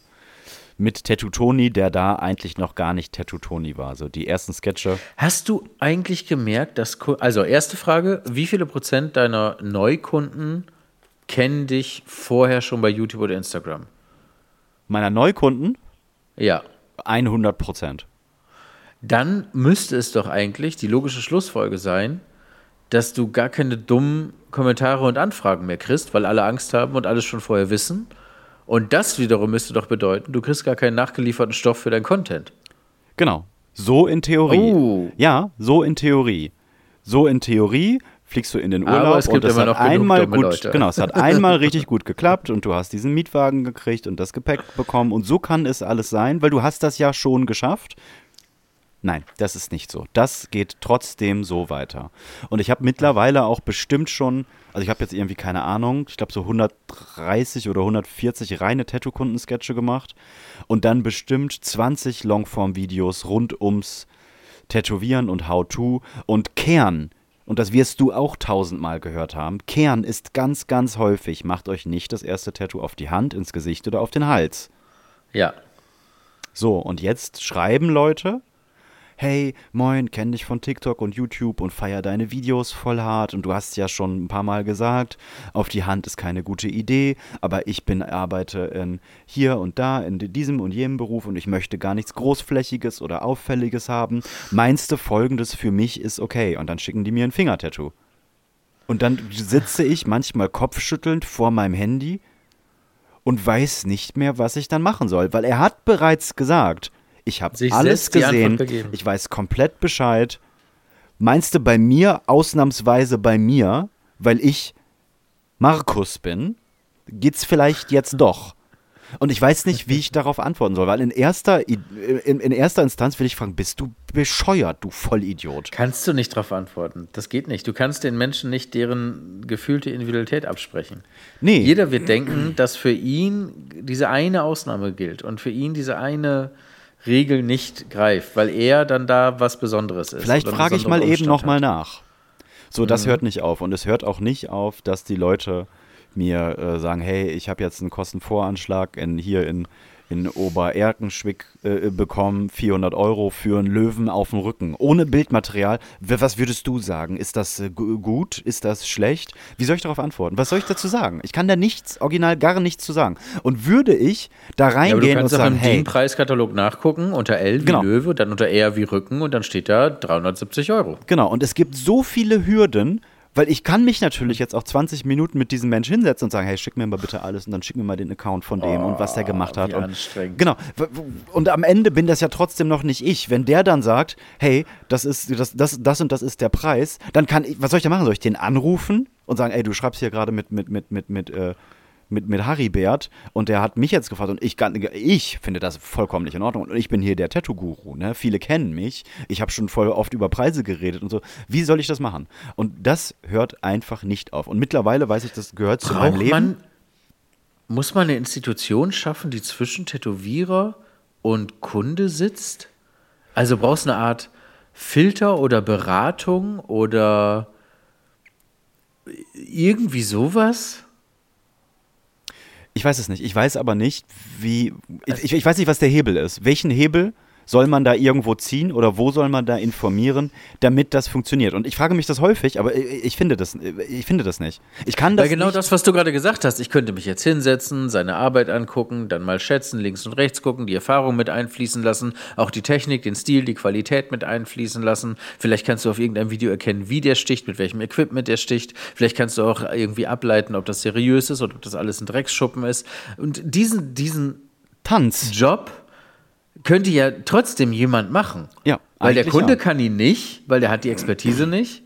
Mit Tattoo Tony, der da eigentlich noch gar nicht Tattoo Tony war. So die ersten Sketche. Hast du eigentlich gemerkt, dass. Also, erste Frage: Wie viele Prozent deiner Neukunden kennen dich vorher schon bei YouTube oder Instagram? Meiner Neukunden? Ja. 100 Prozent. Dann müsste es doch eigentlich die logische Schlussfolge sein, dass du gar keine dummen Kommentare und Anfragen mehr kriegst, weil alle Angst haben und alles schon vorher wissen. Und das wiederum müsste doch bedeuten, du kriegst gar keinen nachgelieferten Stoff für dein Content. Genau. So in Theorie. Oh. Ja, so in Theorie. So in Theorie fliegst du in den Urlaub Aber es gibt und es immer hat einmal gut, Leute. genau, es hat einmal richtig gut geklappt und du hast diesen Mietwagen gekriegt und das Gepäck bekommen und so kann es alles sein, weil du hast das ja schon geschafft. Nein, das ist nicht so. Das geht trotzdem so weiter. Und ich habe mittlerweile auch bestimmt schon, also ich habe jetzt irgendwie keine Ahnung, ich glaube so 130 oder 140 reine Tattoo-Kunden-Sketche gemacht und dann bestimmt 20 Longform-Videos rund ums Tätowieren und How-To und Kern. Und das wirst du auch tausendmal gehört haben. Kern ist ganz, ganz häufig, macht euch nicht das erste Tattoo auf die Hand, ins Gesicht oder auf den Hals. Ja. So, und jetzt schreiben Leute, hey, moin, kenn dich von TikTok und YouTube und feier deine Videos voll hart und du hast ja schon ein paar Mal gesagt, auf die Hand ist keine gute Idee, aber ich bin, arbeite in hier und da in diesem und jenem Beruf und ich möchte gar nichts Großflächiges oder Auffälliges haben. Meinst du, folgendes für mich ist okay? Und dann schicken die mir ein Fingertattoo. Und dann sitze ich manchmal kopfschüttelnd vor meinem Handy und weiß nicht mehr, was ich dann machen soll, weil er hat bereits gesagt, ich habe alles gesehen. Ich weiß komplett Bescheid. Meinst du bei mir, ausnahmsweise bei mir, weil ich Markus bin, geht's vielleicht jetzt doch? Und ich weiß nicht, wie ich darauf antworten soll, weil in erster, in, in erster Instanz will ich fragen, bist du bescheuert, du Vollidiot? Kannst du nicht darauf antworten. Das geht nicht. Du kannst den Menschen nicht deren gefühlte Individualität absprechen. Nee. Jeder wird denken, dass für ihn diese eine Ausnahme gilt und für ihn diese eine Regel nicht greift, weil er dann da was Besonderes ist. Vielleicht frage ich mal besonderen eben Umstand nochmal nach. So, das Mhm. hört nicht auf. Und es hört auch nicht auf, dass die Leute mir äh, sagen, hey, ich habe jetzt einen Kostenvoranschlag in, hier in, in Obererkenschwick äh, bekommen, 400 Euro für einen Löwen auf dem Rücken, ohne Bildmaterial. Was würdest du sagen? Ist das äh, gu- gut? Ist das schlecht? Wie soll ich darauf antworten? Was soll ich dazu sagen? Ich kann da nichts, original gar nichts zu sagen. Und würde ich da Ja, du reingehen und kannst auch sagen, hey, DIN-Preiskatalog nachgucken, unter L wie Genau. Löwe, dann unter R wie Rücken und dann steht da 370 Euro. Genau, und es gibt so viele Hürden, weil ich kann mich natürlich jetzt auch 20 Minuten mit diesem Mensch hinsetzen und sagen, hey, schick mir mal bitte alles und dann schick mir mal den Account von dem und was der gemacht hat. Und, anstrengend. Genau. Und am Ende bin das ja trotzdem noch nicht ich. Wenn der dann sagt, hey, das ist das, das, das und das ist der Preis, dann kann ich, was soll ich da machen? Soll ich den anrufen und sagen, ey, du schreibst hier gerade mit, mit, mit, mit, mit, äh, mit, mit Haribert und der hat mich jetzt gefragt und ich, ich finde das vollkommen nicht in Ordnung und ich bin hier der Tattoo-Guru, ne? viele kennen mich, ich habe schon voll oft über Preise geredet und so, wie soll ich das machen? Und das hört einfach nicht auf und mittlerweile weiß ich, das gehört zu meinem Braucht Leben. man, muss man eine Institution schaffen, die zwischen Tätowierer und Kunde sitzt? Also brauchst du eine Art Filter oder Beratung oder irgendwie sowas? Ich weiß es nicht. Ich weiß aber nicht, wie. Ich, ich, weiß nicht, was der Hebel ist. Welchen Hebel soll man da irgendwo ziehen oder wo soll man da informieren, damit das funktioniert? Und ich frage mich das häufig, aber ich, ich finde das, ich finde das nicht. Ich kann das Weil genau das, was du gerade gesagt hast, ich könnte mich jetzt hinsetzen, seine Arbeit angucken, dann mal schätzen, links und rechts gucken, die Erfahrung mit einfließen lassen, auch die Technik, den Stil, die Qualität mit einfließen lassen. Vielleicht kannst du auf irgendeinem Video erkennen, wie der sticht, mit welchem Equipment der sticht. Vielleicht kannst du auch irgendwie ableiten, ob das seriös ist oder ob das alles ein Drecksschuppen ist. Und diesen, diesen Tanz. Job könnte ja trotzdem jemand machen. Ja, Weil der Kunde ja. kann ihn nicht, weil der hat die Expertise nicht.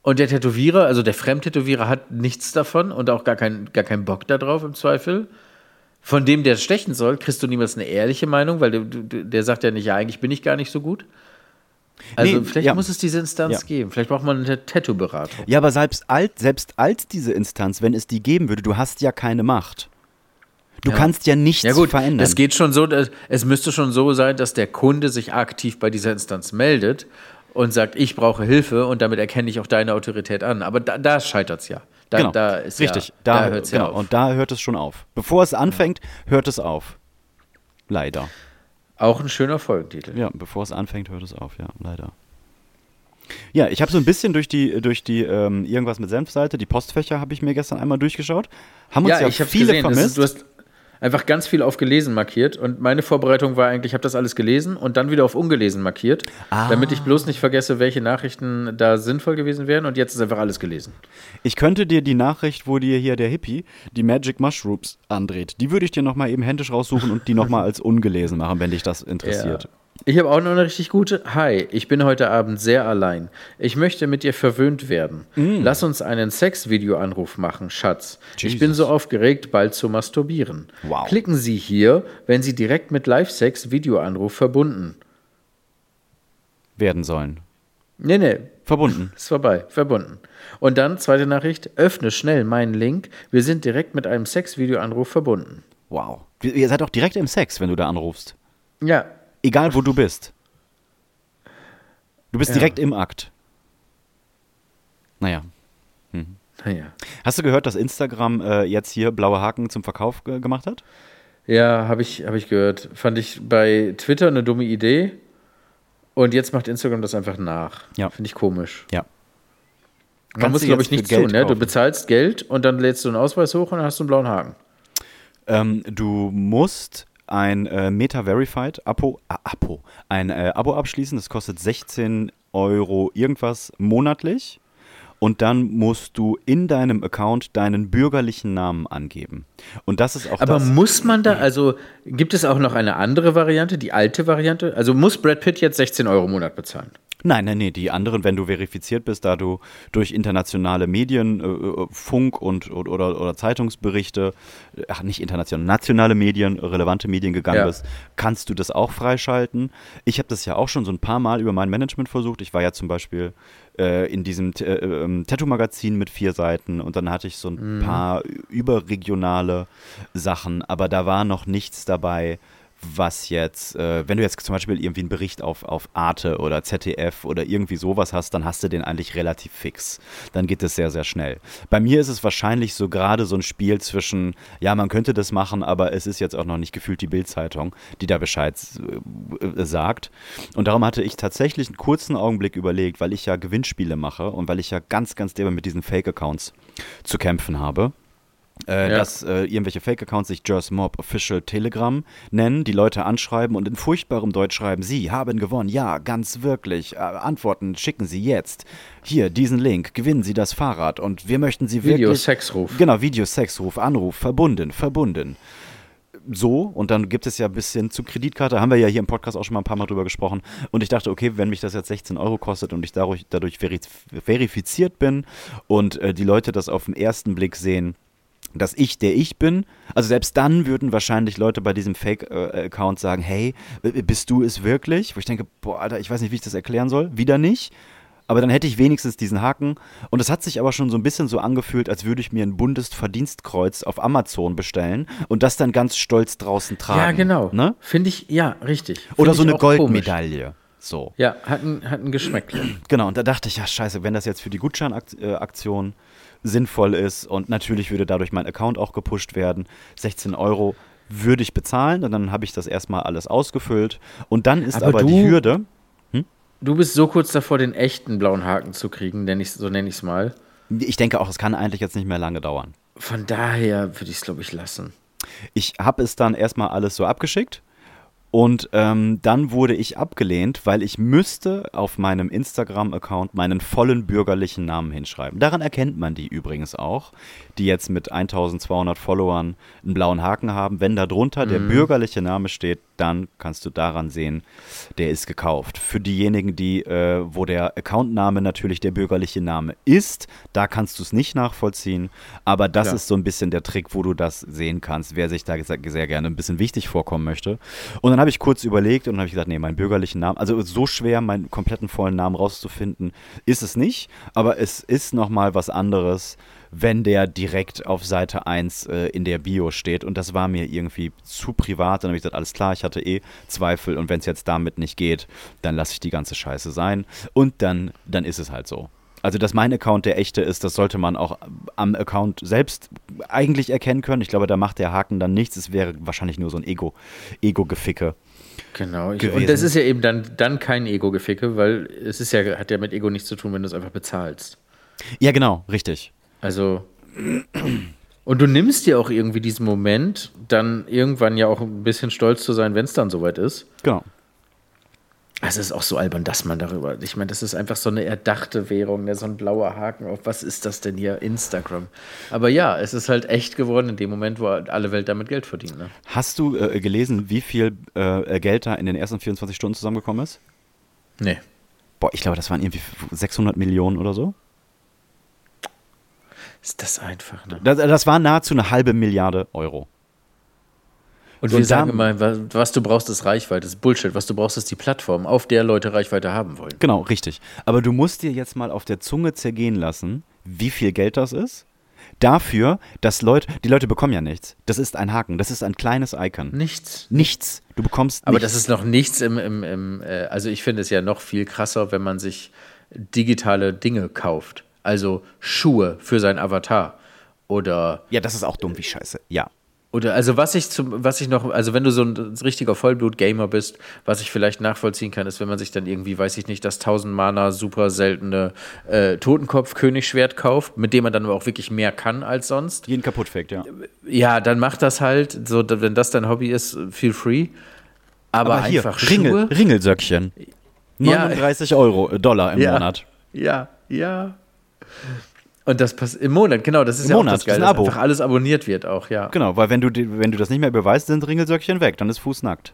Und der Tätowierer, also der Fremdtätowierer hat nichts davon und auch gar, kein, gar keinen Bock darauf im Zweifel. Von dem, der stechen soll, kriegst du niemals eine ehrliche Meinung, weil der, der der sagt ja nicht, ja, eigentlich bin ich gar nicht so gut. Also Nee, vielleicht ja. muss es diese Instanz Ja. geben. Vielleicht braucht man eine Tattoo-Beratung. Ja, aber selbst als, selbst als diese Instanz, wenn es die geben würde, du hast ja keine Macht. Du Ja. kannst ja nichts Ja gut, verändern. es geht schon so, es müsste schon so sein, dass der Kunde sich aktiv bei dieser Instanz meldet und sagt, ich brauche Hilfe und damit erkenne ich auch deine Autorität an. Aber da, da scheitert es ja. Da, genau. da ist Richtig. ja, da, da hört es genau. ja auf. Und da hört es schon auf. Bevor es anfängt, hört es auf. Leider. auch ein schöner Folgentitel. Ja, bevor es anfängt, hört es auf, ja, leider. Ja, ich habe so ein bisschen durch die, durch die ähm, irgendwas mit Senfseite, die Postfächer habe ich mir gestern einmal durchgeschaut. Haben uns ja, Ja, viele gesehen. Vermisst. ist, du hast einfach ganz viel auf gelesen markiert und meine Vorbereitung war eigentlich, ich habe das alles gelesen und dann wieder auf ungelesen markiert, Ah. damit ich bloß nicht vergesse, welche Nachrichten da sinnvoll gewesen wären und jetzt ist einfach alles gelesen. ich könnte dir die Nachricht, wo dir hier der Hippie die Magic Mushrooms andreht, die würde ich dir nochmal eben händisch raussuchen und die nochmal als ungelesen machen, wenn dich das interessiert. Ja. Ich habe auch noch eine richtig gute. Hi, ich bin heute Abend sehr allein. Ich möchte mit dir verwöhnt werden. Lass uns einen Sexvideo-Anruf machen, Schatz. Ich bin Jesus. so aufgeregt, bald zu masturbieren. Wow. Klicken Sie hier, wenn Sie direkt mit Live-Sex Videoanruf verbunden. Werden sollen. Nee, nee, Verbunden. ist vorbei. Verbunden. Und dann, zweite Nachricht, öffne schnell meinen Link. Wir sind direkt mit einem Sexvideo-Anruf verbunden. Wow. Ihr seid auch direkt im Sex, wenn du da anrufst. Ja, Egal, wo du bist. Du bist Ja. direkt im Akt. Naja. naja. Hast du gehört, dass Instagram äh, jetzt hier blaue Haken zum Verkauf ge gemacht hat? Ja, habe ich, hab ich gehört. Fand ich bei Twitter eine dumme Idee. Und jetzt macht Instagram das einfach nach. Ja. Finde ich komisch. Ja. Man Kannst muss, glaube ich, nichts Geld tun. Ne? Du bezahlst Geld und dann lädst du einen Ausweis hoch und dann hast du einen blauen Haken. Ähm, du musst ein äh, Meta-Verified Abo, ah, Abo, ein äh, Abo abschließen. Das kostet 16 Euro irgendwas monatlich. Und dann musst du in deinem Account deinen bürgerlichen Namen angeben. Und das ist auch Aber das. muss man da, also gibt es auch noch eine andere Variante, die alte Variante? Also muss Brad Pitt jetzt 16 Euro im Monat bezahlen? Nein, nein, nee, die anderen, wenn du verifiziert bist, da du durch internationale Medien, äh, äh Funk und oder, oder Zeitungsberichte, äh, ach nicht internationale, nationale Medien, relevante Medien gegangen ja. bist, kannst du das auch freischalten. Ich habe das ja auch schon so ein paar Mal über mein Management versucht. Ich war ja zum Beispiel äh, in diesem äh, ähm, Tattoo-Magazin mit vier Seiten und dann hatte ich so ein mhm. paar überregionale Sachen, aber da war noch nichts dabei, was jetzt, äh, wenn du jetzt zum Beispiel irgendwie einen Bericht auf, auf Arte oder ZDF oder irgendwie sowas hast, dann hast du den eigentlich relativ fix. Dann geht es sehr, sehr schnell. Bei mir ist es wahrscheinlich so gerade so ein Spiel zwischen, ja, man könnte das machen, aber es ist jetzt auch noch nicht gefühlt die Bildzeitung, die da Bescheid äh, sagt. Und darum hatte ich tatsächlich einen kurzen Augenblick überlegt, weil ich ja Gewinnspiele mache und weil ich ja ganz, ganz derbe mit diesen Fake-Accounts zu kämpfen habe äh, ja. dass äh, irgendwelche Fake-Accounts sich Jers Mob Official Telegram nennen, die Leute anschreiben und in furchtbarem Deutsch schreiben, Sie haben gewonnen, ja, ganz wirklich. Äh, Antworten schicken Sie jetzt. Hier, diesen Link, gewinnen Sie das Fahrrad. Und wir möchten Sie wirklich... Video-Sexruf. Genau, Video-Sexruf, Anruf, verbunden, verbunden. So und dann gibt es ja ein bisschen zu Kreditkarte, haben wir ja hier im Podcast auch schon mal ein paar Mal drüber gesprochen. Und ich dachte, okay, wenn mich das jetzt 16 Euro kostet und ich dadurch, dadurch verifiziert bin und äh, die Leute das auf den ersten Blick sehen, dass ich der ich bin. Also selbst dann würden wahrscheinlich Leute bei diesem Fake-Account sagen, hey, bist du es wirklich? Wo ich denke, boah, Alter, ich weiß nicht, wie ich das erklären soll. Wieder nicht. Aber dann hätte ich wenigstens diesen Haken. Und es hat sich aber schon so ein bisschen so angefühlt, als würde ich mir ein Bundesverdienstkreuz auf Amazon bestellen und das dann ganz stolz draußen tragen. Ja, genau. Ne? Finde ich, ja, richtig. Find Oder so eine Goldmedaille. Komisch. So. Ja, hat ein, hat ein. Genau, und da dachte ich, ja, scheiße, wenn das jetzt für die Gutscheinaktion äh, sinnvoll ist und natürlich würde dadurch mein Account auch gepusht werden. 16 Euro würde ich bezahlen und dann habe ich das erstmal alles ausgefüllt und dann ist aber, aber die Hürde. Hm? Du bist so kurz davor, den echten blauen Haken zu kriegen, nenn ich, so nenne ich es mal. Ich denke auch, es kann eigentlich jetzt nicht mehr lange dauern. Von daher würde ich es, glaube ich, lassen. Ich habe es dann erstmal alles so abgeschickt und ähm, dann wurde ich abgelehnt, weil ich müsste auf meinem Instagram-Account meinen vollen bürgerlichen Namen hinschreiben. Daran erkennt man die übrigens auch, die jetzt mit 1200 Followern einen blauen Haken haben. Wenn da drunter mhm. der bürgerliche Name steht, dann kannst du daran sehen, der ist gekauft. Für diejenigen, die, äh, wo der Accountname natürlich der bürgerliche Name ist, da kannst du es nicht nachvollziehen. Aber das ja. ist so ein bisschen der Trick, wo du das sehen kannst, wer sich da sehr gerne ein bisschen wichtig vorkommen möchte. Und dann habe ich kurz überlegt und habe ich gesagt, nee, meinen bürgerlichen Namen, also so schwer, meinen kompletten vollen Namen rauszufinden, ist es nicht. Aber es ist nochmal was anderes wenn der direkt auf Seite 1 äh, in der Bio steht. Und das war mir irgendwie zu privat. Dann habe ich gesagt, alles klar, ich hatte eh Zweifel und wenn es jetzt damit nicht geht, dann lasse ich die ganze Scheiße sein. Und dann, dann ist es halt so. Also, dass mein Account der echte ist, das sollte man auch am Account selbst eigentlich erkennen können. Ich glaube, da macht der Haken dann nichts. Es wäre wahrscheinlich nur so ein Ego, Ego-Geficke. Genau, ich, und das ist ja eben dann, dann kein Ego-Geficke, weil es ist ja, hat ja mit Ego nichts zu tun, wenn du es einfach bezahlst. Ja, genau, richtig. Also. Und du nimmst dir auch irgendwie diesen Moment, dann irgendwann ja auch ein bisschen stolz zu sein, wenn es dann soweit ist. Genau. Also es ist auch so albern, dass man darüber. Ich meine, das ist einfach so eine erdachte Währung, ne? so ein blauer Haken auf. Was ist das denn hier? Instagram. Aber ja, es ist halt echt geworden in dem Moment, wo alle Welt damit Geld verdient. Ne? Hast du äh, gelesen, wie viel äh, Geld da in den ersten 24 Stunden zusammengekommen ist? Nee. Boah, ich glaube, das waren irgendwie 600 Millionen oder so. Ist das einfach, ne? Das, das war nahezu eine halbe Milliarde Euro. Und wir und sagen immer, was du brauchst, ist Reichweite. Das ist Bullshit. Was du brauchst, ist die Plattform, auf der Leute Reichweite haben wollen. Genau, richtig. Aber du musst dir jetzt mal auf der Zunge zergehen lassen, wie viel Geld das ist. Dafür, dass Leute, die Leute bekommen ja nichts. Das ist ein Haken, das ist ein kleines Icon. Nichts. Nichts. Du bekommst nichts. Aber das ist noch nichts im, im, im äh, also ich finde es ja noch viel krasser, wenn man sich digitale Dinge kauft. Also Schuhe für sein Avatar. Oder. Ja, das ist auch dumm wie Scheiße. Ja. Oder also was ich zum, was ich noch, also wenn du so ein richtiger Vollblut-Gamer bist, was ich vielleicht nachvollziehen kann, ist, wenn man sich dann irgendwie, weiß ich nicht, das 1000 Mana super seltene äh, Totenkopf-Königsschwert kauft, mit dem man dann aber auch wirklich mehr kann als sonst. Jeden kaputt fängt, ja. Ja, dann macht das halt, so, wenn das dein Hobby ist, feel free. Aber, aber hier, einfach Ringel, Schuhe. Ringelsöckchen. 39 ja. Euro, äh, Dollar im ja. Monat. Ja, ja. Und das passiert im Monat, genau, das ist Im ja Monat, auch das Geile, dass einfach alles abonniert wird auch, ja. Genau, weil wenn du, wenn du das nicht mehr beweist, sind Ringelsöckchen weg, dann ist Fuß nackt.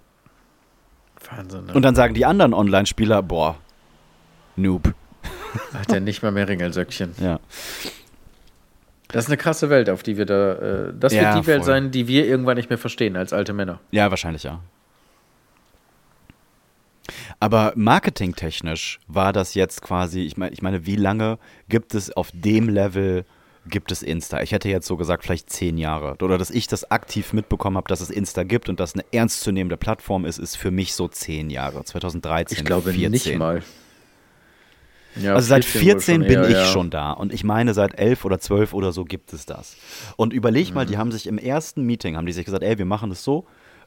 Wahnsinn, ne? Und dann sagen die anderen Online-Spieler, boah, Noob. Hat er nicht mal mehr Ringelsöckchen. Ja. Das ist eine krasse Welt, auf die wir da. Äh, das Ja, wird die Welt voll. sein, die wir irgendwann nicht mehr verstehen als alte Männer. Ja, wahrscheinlich ja. Aber marketingtechnisch war das jetzt quasi, ich meine, ich meine, wie lange gibt es auf dem Level, gibt es Insta? Ich hätte jetzt so gesagt, vielleicht zehn Jahre. Oder dass ich das aktiv mitbekommen habe, dass es Insta gibt und dass eine ernstzunehmende Plattform ist, ist für mich so zehn Jahre. 2013, Ich glaube 14. nicht mal. Ja, Also seit 14 wohl 14 bin eher, ich ja. schon da und ich meine seit 11 oder 12 oder so gibt es das. Und überleg Mhm. mal, die haben sich im ersten Meeting haben die sich gesagt, ey, wir machen es so,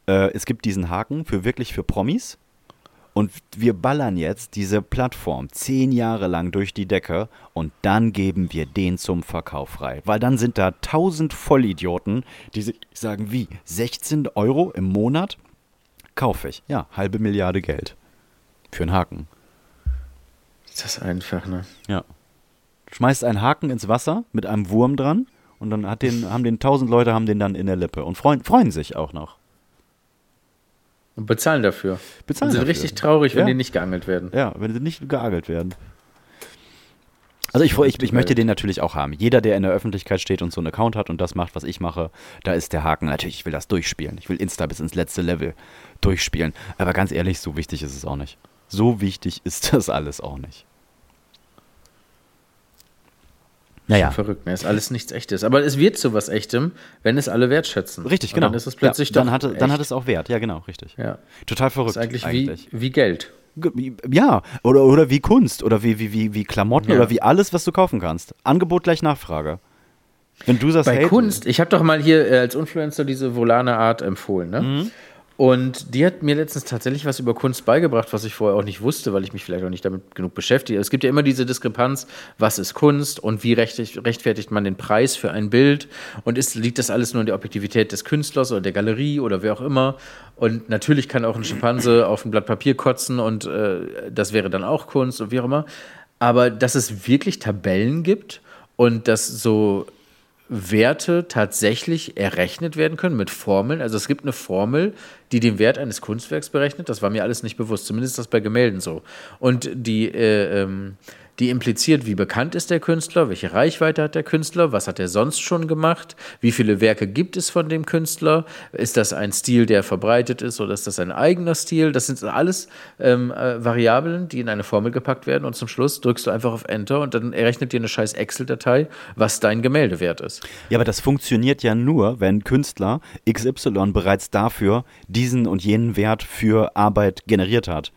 äh, es gibt diesen Haken für wirklich für Promis und wir ballern jetzt diese Plattform zehn Jahre lang durch die Decke und dann geben wir den zum Verkauf frei, weil dann sind da tausend Vollidioten, die sich sagen, wie 16 Euro im Monat kaufe ich, ja halbe Milliarde Geld für einen Haken. Ist das einfach, ne? Ja. Schmeißt einen Haken ins Wasser mit einem Wurm dran und dann hat den, haben den tausend Leute haben den dann in der Lippe und freuen, freuen sich auch noch. Und bezahlen dafür. Bezahlen und sind dafür. richtig traurig, wenn Ja. die nicht geangelt werden. Ja, wenn sie nicht geagelt werden. Also ich, ich, ich möchte den natürlich auch haben. Jeder, der in der Öffentlichkeit steht und so einen Account hat und das macht, was ich mache, da ist der Haken. Natürlich, ich will das durchspielen. Ich will Insta bis ins letzte Level durchspielen. Aber ganz ehrlich, so wichtig ist es auch nicht. So wichtig ist das alles auch nicht. Naja. Schon verrückt, ne? Ist alles nichts Echtes. Aber es wird zu was Echtem, wenn es alle wertschätzen. Richtig, Und genau. Dann ist es plötzlich ja, dann, doch hatte, dann hat es auch Wert. Ja, genau, richtig. Ja. Total verrückt. ist eigentlich, Wie, wie Geld. Ge- Ja, oder, oder wie Kunst oder wie, wie, wie, wie Klamotten Ja. oder wie alles, was du kaufen kannst. Angebot gleich Nachfrage. Wenn du sagst, Bei hey, Kunst, ich habe doch mal hier äh, als Influencer diese Volane Art empfohlen, ne? Mhm. Und die hat mir letztens tatsächlich was über Kunst beigebracht, was ich vorher auch nicht wusste, weil ich mich vielleicht auch nicht damit genug beschäftige. Es gibt ja immer diese Diskrepanz, was ist Kunst und wie rechtfertigt man den Preis für ein Bild und ist, liegt das alles nur in der Objektivität des Künstlers oder der Galerie oder wer auch immer. Und natürlich kann auch ein Schimpanse auf ein Blatt Papier kotzen und äh, das wäre dann auch Kunst und wie auch immer. Aber dass es wirklich Tabellen gibt und dass so Werte tatsächlich errechnet werden können mit Formeln. Also es gibt eine Formel, die den Wert eines Kunstwerks berechnet. Das war mir alles nicht bewusst. Zumindest ist das bei Gemälden so. Und die, äh, ähm, die impliziert, wie bekannt ist der Künstler, welche Reichweite hat der Künstler, was hat er sonst schon gemacht, wie viele Werke gibt es von dem Künstler, ist das ein Stil, der verbreitet ist oder ist das ein eigener Stil? Das sind alles ähm, äh, Variablen, die in eine Formel gepackt werden und zum Schluss drückst du einfach auf Enter und dann errechnet dir eine scheiß Excel-Datei, was dein Gemälde wert ist. Ja, aber das funktioniert ja nur, wenn Künstler XY bereits dafür diesen und jenen Wert für Arbeit generiert hat.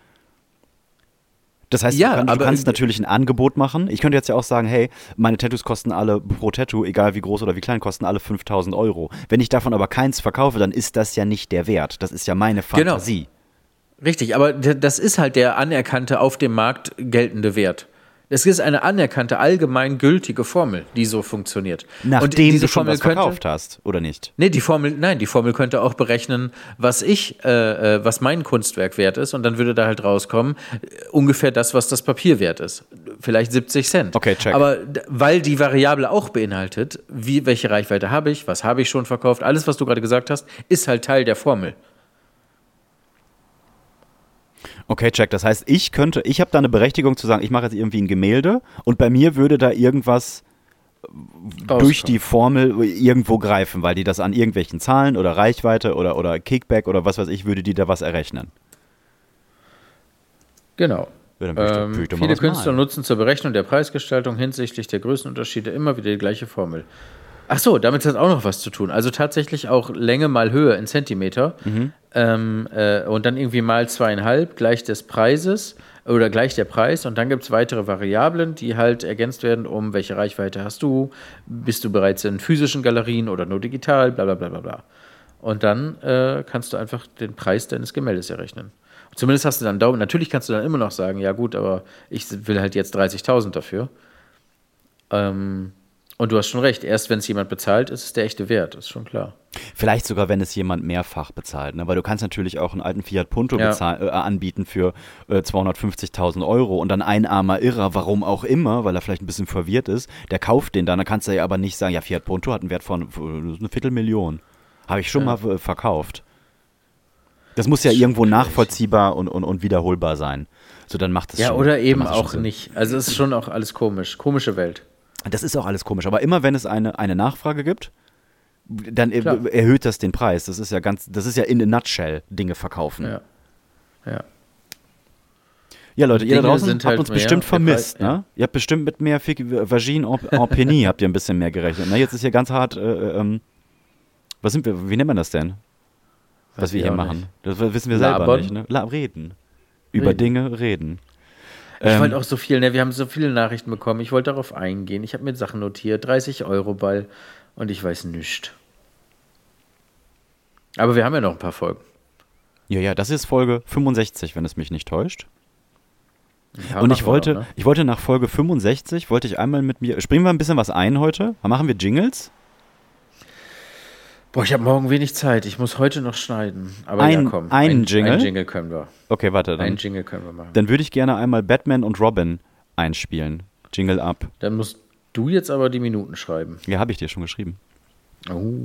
Das heißt, Ja, du, kann, du kannst natürlich ein Angebot machen. Ich könnte jetzt ja auch sagen, hey, meine Tattoos kosten alle pro Tattoo, egal wie groß oder wie klein, kosten alle 5000 Euro. Wenn ich davon aber keins verkaufe, dann ist das ja nicht der Wert. Das ist ja meine Genau. Fantasie. Richtig, aber das ist halt der anerkannte, auf dem Markt geltende Wert. Es ist eine anerkannte, allgemein gültige Formel, die so funktioniert. Nachdem du schon Formel was verkauft hast, oder nicht? Nee, die Formel, nein, die Formel könnte auch berechnen, was ich, äh, äh, was mein Kunstwerk wert ist, und dann würde da halt rauskommen, äh, ungefähr das, was das Papier wert ist. Vielleicht 70 Cent. Okay, check. Aber weil die Variable auch beinhaltet, wie, welche Reichweite habe ich, was habe ich schon verkauft, alles, was du gerade gesagt hast, ist halt Teil der Formel. Okay, check. Das heißt, ich könnte, ich habe da eine Berechtigung zu sagen, ich mache jetzt irgendwie ein Gemälde und bei mir würde da irgendwas durch die Formel irgendwo greifen, weil die das an irgendwelchen Zahlen oder Reichweite oder, oder Kickback oder was weiß ich, würde die da was errechnen. Genau. Ja, Ähm, viele Künstler malen. nutzen zur Berechnung der Preisgestaltung hinsichtlich der Größenunterschiede immer wieder die gleiche Formel. Ach so, damit hat auch noch was zu tun. Also tatsächlich auch Länge mal Höhe in Zentimeter Mhm. ähm, äh, und dann irgendwie mal zweieinhalb gleich des Preises oder gleich der Preis und dann gibt es weitere Variablen, die halt ergänzt werden, um welche Reichweite hast du, bist du bereits in physischen Galerien oder nur digital, bla bla bla bla bla. Und dann äh, kannst du einfach den Preis deines Gemäldes errechnen. Zumindest hast du dann Daumen. Natürlich kannst du dann immer noch sagen, ja gut, aber ich will halt jetzt 30.000 dafür. Ähm, und du hast schon recht, erst wenn es jemand bezahlt, ist es der echte Wert, ist schon klar. Vielleicht sogar, wenn es jemand mehrfach bezahlt. Ne? Weil du kannst natürlich auch einen alten Fiat Punto Ja. äh, anbieten für äh, 250.000 Euro und dann ein armer Irrer, warum auch immer, weil er vielleicht ein bisschen verwirrt ist, der kauft den dann. Dann kannst du ja aber nicht sagen, ja, Fiat Punto hat einen Wert von äh, eine Viertelmillion. Habe ich schon mal äh, verkauft. Das muss ja irgendwo nachvollziehbar und, und, und wiederholbar sein. So, dann macht es Ja, schon, oder eben auch Sinn. nicht. Also es ist schon auch alles komisch. Komische Welt. Das ist auch alles komisch. Aber immer wenn es eine, eine Nachfrage gibt, dann Klar. erhöht das den Preis. Das ist ja ganz, das ist ja in a nutshell Dinge verkaufen. Ja. Ja. Ja, Leute, ihr da draußen habt halt uns bestimmt vermisst, Preis- ja. ne? Ihr habt bestimmt mit mehr Fick- Vagine en, en Penny habt ihr ein bisschen mehr gerechnet. Ne? Jetzt ist hier ganz hart, äh, ähm, was sind wir, wie nennt man das denn? Was wir hier machen. nicht. Das wissen wir selber Labern? nicht, ne? La reden. Über Reden. Dinge reden. Ich Ähm, wollte auch so viel, ne? Wir haben so viele Nachrichten bekommen. Ich wollte darauf eingehen. Ich habe mir Sachen notiert. 30 Euro Ball und ich weiß nichts. Aber wir haben ja noch ein paar Folgen. Ja, ja, das ist Folge 65, wenn es mich nicht täuscht. Ja, Und ich wollte, noch, ne? ich wollte nach Folge 65, wollte ich einmal mit mir, springen wir ein bisschen was ein heute? Machen wir Jingles? Boah, ich habe morgen wenig Zeit. Ich muss heute noch schneiden. Aber Ein- ja, komm. einen ein, Jingle? Ein Jingle können wir. Okay, warte, Ein dann, Jingle können wir machen. dann würde ich gerne einmal Batman und Robin einspielen. Jingle ab. Dann musst du jetzt aber die Minuten schreiben. Ja, habe ich dir schon geschrieben. Oh.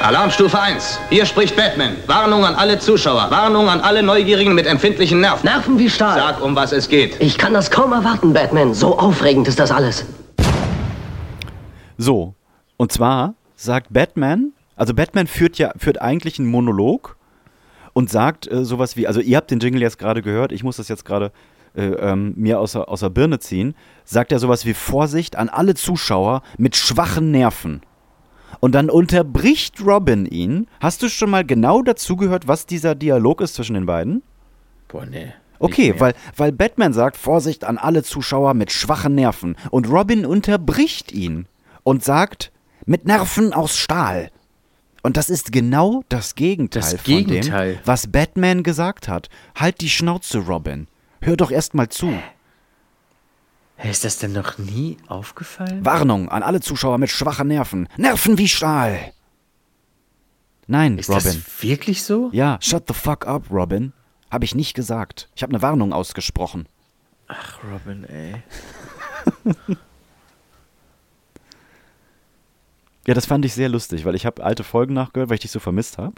Alarmstufe 1. Hier spricht Batman. Warnung an alle Zuschauer. Warnung an alle Neugierigen mit empfindlichen Nerven. Nerven wie Stahl. Sag, um was es geht. Ich kann das kaum erwarten, Batman. So aufregend ist das alles. So, und zwar sagt Batman, also Batman führt ja führt eigentlich einen Monolog und sagt äh, sowas wie, also ihr habt den Jingle jetzt gerade gehört, ich muss das jetzt gerade äh, ähm, mir aus der, aus der Birne ziehen, sagt er sowas wie Vorsicht an alle Zuschauer mit schwachen Nerven. Und dann unterbricht Robin ihn. Hast du schon mal genau dazugehört, was dieser Dialog ist zwischen den beiden? Boah, nee. Okay, weil, weil Batman sagt, Vorsicht an alle Zuschauer mit schwachen Nerven. Und Robin unterbricht ihn und sagt, mit Nerven aus Stahl. Und das ist genau das Gegenteil Das von Gegenteil. dem, was Batman gesagt hat. Halt die Schnauze, Robin. Hör doch erst mal zu. Hä, Ist das denn noch nie aufgefallen? Warnung an alle Zuschauer mit schwachen Nerven. Nerven wie Stahl. Nein, Ist Robin. das wirklich so? Ja, shut the fuck up, Robin. Habe ich nicht gesagt. Ich habe eine Warnung ausgesprochen. Ach, Robin, ey. Ja, das fand ich sehr lustig, weil ich habe alte Folgen nachgehört, weil ich dich so vermisst habe.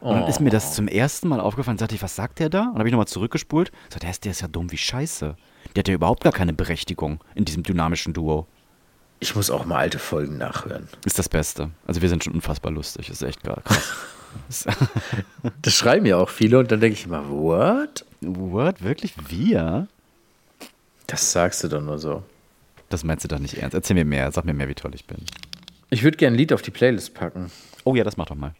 Und dann ist mir Oh. das zum ersten Mal aufgefallen. Sagte ich, was sagt der da? Und habe ich nochmal zurückgespult. Sagt, der ist, der ist ja dumm wie Scheiße. Der hat ja überhaupt gar keine Berechtigung in diesem dynamischen Duo. Ich muss auch mal alte Folgen nachhören. Ist das Beste. Also wir sind schon unfassbar lustig. Ist echt gar krass. Das schreiben ja auch viele und dann denke ich immer, what? What? Wirklich? Wir? Das sagst du doch nur so. Das meinst du doch nicht ernst. Erzähl mir mehr. Sag mir mehr, wie toll ich bin. Ich würde gerne ein Lied auf die Playlist packen. Oh ja, das mach doch mal.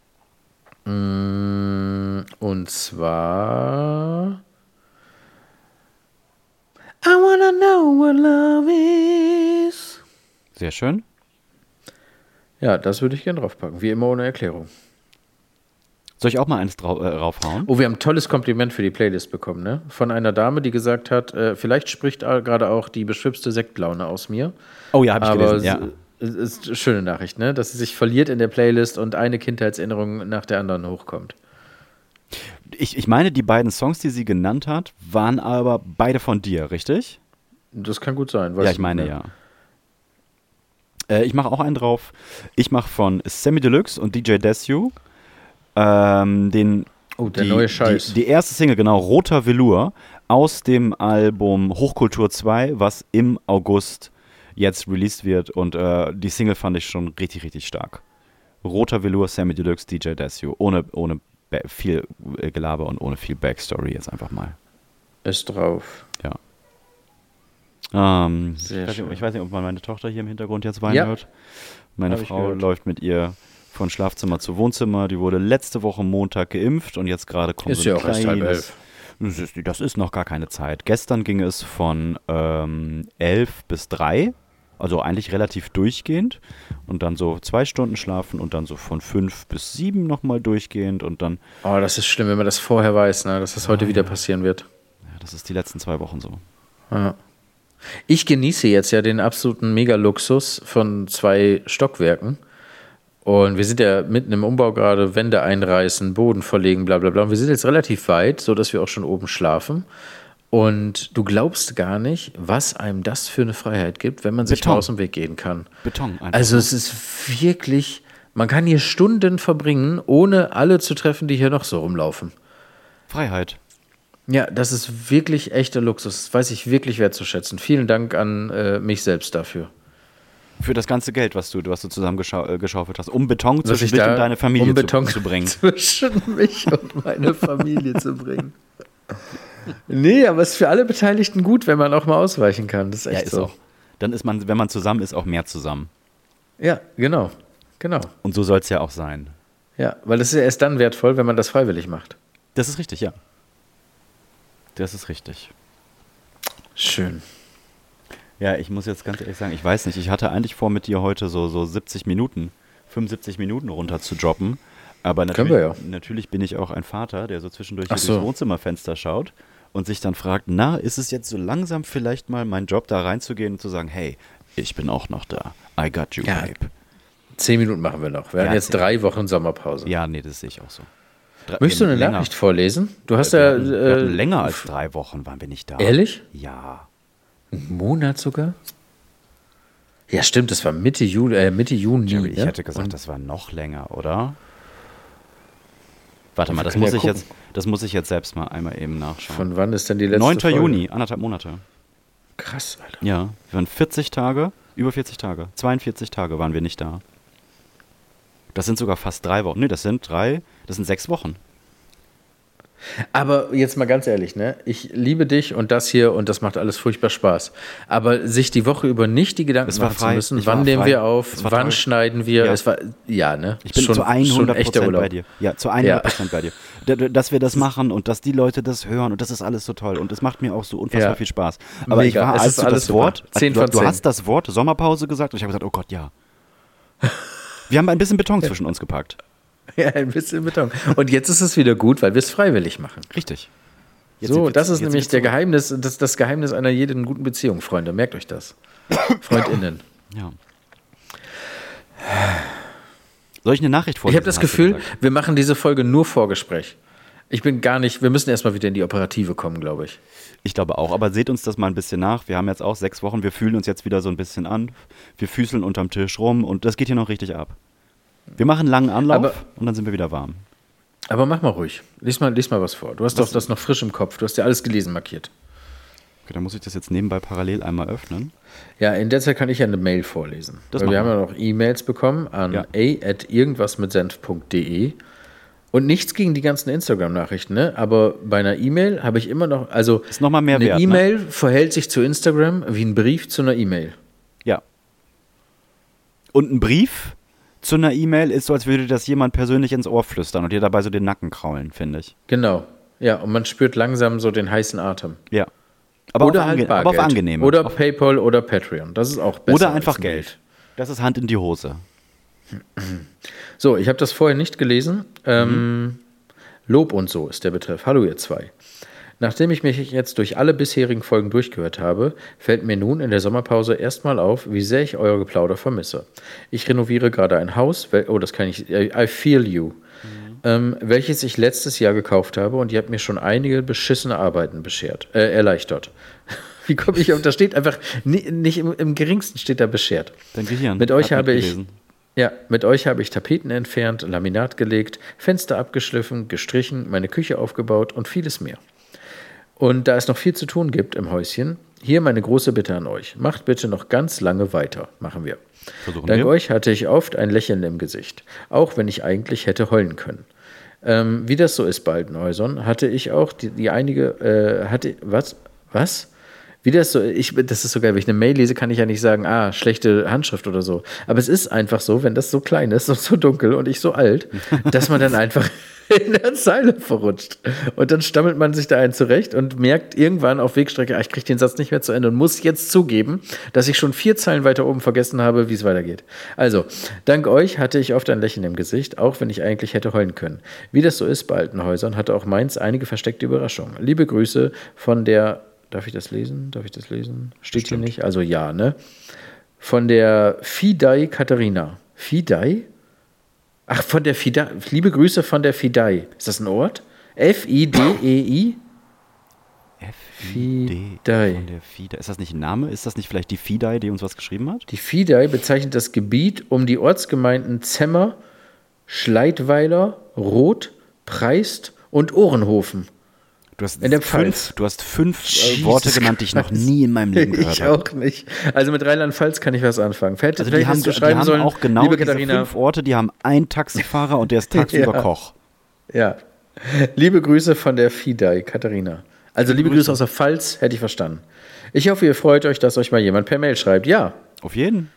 Und zwar. I wanna know what love is. Sehr schön. Ja, das würde ich gerne draufpacken. Wie immer ohne Erklärung. Soll ich auch mal eins drau äh, raufhauen? Oh, wir haben ein tolles Kompliment für die Playlist bekommen, ne? Von einer Dame, die gesagt hat, äh, vielleicht spricht gerade auch die beschwipste Sektlaune aus mir. Oh ja, habe ich Aber gelesen. Ja. Ist eine schöne Nachricht, ne? Dass sie sich verliert in der Playlist und eine Kindheitserinnerung nach der anderen hochkommt. Ich, ich meine, die beiden Songs, die sie genannt hat, waren aber beide von dir, richtig? Das kann gut sein. ja, ich meine nicht ja. Äh, ich mache auch einen drauf. Ich mache von Sammy Deluxe und DJ Desu ähm, den. Oh, der die, neue Scheiß. Die, die erste Single, genau, Roter Velour, aus dem Album Hochkultur 2, was im August jetzt released wird. Und äh, die Single fand ich schon richtig, richtig stark. Roter Velour, Sammy Deluxe, DJ Desu. Ohne, ohne viel äh, Gelaber und ohne viel Backstory jetzt einfach mal. Ist drauf. Ja. Ähm, ich, weiß nicht, ich weiß nicht, ob man meine Tochter hier im Hintergrund jetzt weinen Ja. hört. Meine Hab Frau läuft mit ihr von Schlafzimmer zu Wohnzimmer. Die wurde letzte Woche Montag geimpft und jetzt gerade kommt Ist so ein ja auch erst halb elf. Das ist, das ist noch gar keine Zeit. Gestern ging es von ähm, 11 bis 3, also eigentlich relativ durchgehend. Und dann so zwei Stunden schlafen und dann so von 5 bis 7 nochmal durchgehend. Und dann, Oh, das ist schlimm, wenn man das vorher weiß, ne? dass das heute wieder passieren wird. ja, das ist die letzten zwei Wochen so. Ja. Ich genieße jetzt ja den absoluten Mega-Luxus von zwei Stockwerken. Und wir sind ja mitten im Umbau gerade, Wände einreißen, Boden verlegen, bla bla bla. Und wir sind jetzt relativ weit, sodass wir auch schon oben schlafen. Und du glaubst gar nicht, was einem das für eine Freiheit gibt, wenn man sich mal aus dem Weg gehen kann. Beton einfach. Also es ist wirklich Man kann hier Stunden verbringen, ohne alle zu treffen, die hier noch so rumlaufen. Freiheit. Ja, das ist wirklich echter Luxus. Das weiß ich wirklich wertzuschätzen. Vielen Dank an äh, mich selbst dafür. Für das ganze Geld, was du, was du zusammengeschaufelt hast, um Beton Was zwischen ich dich und deine Familie um Beton zu, zu bringen. zwischen mich und meine Familie zu bringen. Nee, aber es ist für alle Beteiligten gut, wenn man auch mal ausweichen kann. Das ist echt Ja, ist so. auch. Dann ist man, wenn man zusammen ist, auch mehr zusammen. Ja, genau. Genau. Und so soll es ja auch sein. Ja, weil es ist ja erst dann wertvoll, wenn man das freiwillig macht. Das ist richtig, ja. Das ist richtig. Schön. Ja, ich muss jetzt ganz ehrlich sagen, ich weiß nicht, ich hatte eigentlich vor, mit dir heute so, so 70 Minuten, 75 Minuten runter zu droppen. Aber natürlich, wir ja. natürlich bin ich auch ein Vater, der so zwischendurch Ach so. durchs Wohnzimmerfenster schaut und sich dann fragt, na, ist es jetzt so langsam vielleicht mal mein Job, da reinzugehen und zu sagen, hey, ich bin auch noch da. I got you, Ja. babe. Zehn Minuten machen wir noch. Wir Ja, haben jetzt drei Wochen Sommerpause. Ja, nee, das sehe ich auch so. Drei- Möchtest du eine länger. Nachricht vorlesen? Du hast ja. Äh, länger als drei Wochen waren wir nicht da. Ehrlich? Ja. Einen Monat sogar? Ja, stimmt, das war Mitte Juli, äh, Mitte Juni. Jerry, ich ne? hätte gesagt, Und- das war noch länger, oder? Warte Wir mal, das muss, ja ich gucken. jetzt, das muss ich jetzt selbst mal einmal eben nachschauen. Von wann ist denn die letzte 9. Folge? Juni, anderthalb Monate. Krass, Alter. Ja, wir waren 40 Tage, über 40 Tage, 42 Tage waren wir nicht da. Das sind sogar fast drei Wochen. Nee, das sind drei, das sind sechs Wochen. Aber jetzt mal ganz ehrlich, ne? Ich liebe dich und das hier und das macht alles furchtbar Spaß. Aber sich die Woche über nicht die Gedanken war machen frei. zu müssen, Ich war wann nehmen frei. wir auf, war wann toll. schneiden wir, Ja. es war, ja, ne? Ich bin Schon- zu schon 100 echter Prozent Urlaub. bei dir. Ja, zu 100 Prozent bei dir. Dass wir das machen und dass die Leute das hören und das ist alles so toll und es macht mir auch so unfassbar Ja. viel Spaß. Aber ich Mega. war, Es als du alles das super. Wort, 10 du, du 10. hast das Wort Sommerpause gesagt und ich habe gesagt, oh Gott, ja. Wir haben ein bisschen Beton zwischen uns gepackt. Ja, ein bisschen Beton. Und jetzt ist es wieder gut, weil wir es freiwillig machen. Richtig. Jetzt so, das ist nämlich der Geheimnis, das, das Geheimnis einer jeden guten Beziehung, Freunde. Merkt euch das. FreundInnen. Ja. Soll ich eine Nachricht Ich vorlesen? habe das Gefühl, wir machen diese Folge nur Vorgespräch. Ich bin gar nicht, wir müssen erstmal wieder in die Operative kommen, glaube ich. Ich glaube auch, aber seht uns das mal ein bisschen nach. Wir haben jetzt auch sechs Wochen, wir fühlen uns jetzt wieder so ein bisschen an. Wir füßeln unterm Tisch rum und das geht hier noch richtig ab. Wir machen einen langen Anlauf Aber- und dann sind wir wieder warm. Aber mach mal ruhig. Lies mal, lies mal was vor. Du hast doch das noch frisch im Kopf. Du hast ja alles gelesen, markiert. Okay, dann muss ich das jetzt nebenbei parallel einmal öffnen. Ja, in der Zeit kann ich ja eine Mail vorlesen. Das Weil wir haben ja noch E-Mails bekommen an Ja. a.irgendwasmitsenf.de. Und nichts gegen die ganzen Instagram-Nachrichten, ne? Aber bei einer E-Mail habe ich immer noch, also Ist noch mal mehr eine wert, ne? E-Mail verhält sich zu Instagram wie ein Brief zu einer E-Mail. Ja. Und ein Brief zu einer E-Mail ist so, als würde das jemand persönlich ins Ohr flüstern und dir dabei so den Nacken kraulen, finde ich. Genau. Ja, und man spürt langsam so den heißen Atem. Ja. Aber, oder auf, halt Bargeld. aber auf angenehm. Oder auf, PayPal oder Patreon. Das ist auch besser. oder einfach ein Geld. Das ist Hand in die Hose. So, ich habe das vorher nicht gelesen. Ähm, Mhm. Lob und so ist der Betreff. Hallo ihr zwei. Nachdem ich mich jetzt durch alle bisherigen Folgen durchgehört habe, fällt mir nun in der Sommerpause erstmal auf, wie sehr ich euer Geplauder vermisse. Ich renoviere gerade ein Haus, oh, das kann ich, I feel you, ähm, welches ich letztes Jahr gekauft habe und ihr habt mir schon einige beschissene Arbeiten beschert, äh, erleichtert. Wie komme ich auf, da steht einfach, ni- nicht im, im geringsten steht da beschert. Dein Gehirn. Mit euch habe ich, mitgelesen. ja, mit euch habe ich Tapeten entfernt, Laminat gelegt, Fenster abgeschliffen, gestrichen, meine Küche aufgebaut und vieles mehr. Und da es noch viel zu tun gibt im Häuschen, hier meine große Bitte an euch. Macht bitte noch ganz lange weiter. Machen wir. Versuchen Dank wir. euch hatte ich oft ein Lächeln im Gesicht, auch wenn ich eigentlich hätte heulen können. Ähm, wie das so ist bei alten Häusern, hatte ich auch die, die einige, äh, hatte, was? Was? Wie das so, ich, das ist sogar, wenn ich eine Mail lese, kann ich ja nicht sagen, ah, schlechte Handschrift oder so. Aber es ist einfach so, wenn das so klein ist und so dunkel und ich so alt, dass man dann einfach in der Zeile verrutscht. Und dann stammelt man sich da einen zurecht und merkt irgendwann auf Wegstrecke, ah, ich kriege den Satz nicht mehr zu Ende und muss jetzt zugeben, dass ich schon vier Zeilen weiter oben vergessen habe, wie es weitergeht. Also, dank euch hatte ich oft ein Lächeln im Gesicht, auch wenn ich eigentlich hätte heulen können. Wie das so ist bei alten Häusern, hatte auch meins einige versteckte Überraschungen. Liebe Grüße von der, darf ich das lesen? Darf ich das lesen? Steht hier nicht? Also ja, ne? Von der Fidei Katharina. Fidei? Ach, von der Fidei. Liebe Grüße von der Fidei. Ist das ein Ort? F-I-D-E-I? F-I-D. Fidei. Von der Fidei. Ist das nicht ein Name? Ist das nicht vielleicht die Fidei, die uns was geschrieben hat? Die Fidei bezeichnet das Gebiet um die Ortsgemeinden Zemmer, Schleitweiler, Roth, Preist und Ohrenhofen. Du hast fünf, du hast fünf Jesus Worte genannt, die ich noch nie in meinem Leben gehört Ich habe. auch nicht. Also mit Rheinland-Pfalz kann ich was anfangen. Vielleicht, Also die haben, hättest du die schreiben haben sollen, auch genau liebe diese Katharina, fünf Orte, die haben einen Taxifahrer und der ist tagsüber Ja. Koch. Ja. Liebe Grüße von der Fidei, Katharina. Also liebe Grüße aus der Pfalz, hätte ich verstanden. Ich hoffe, ihr freut euch, dass euch mal jemand per Mail schreibt. Ja, Auf jeden.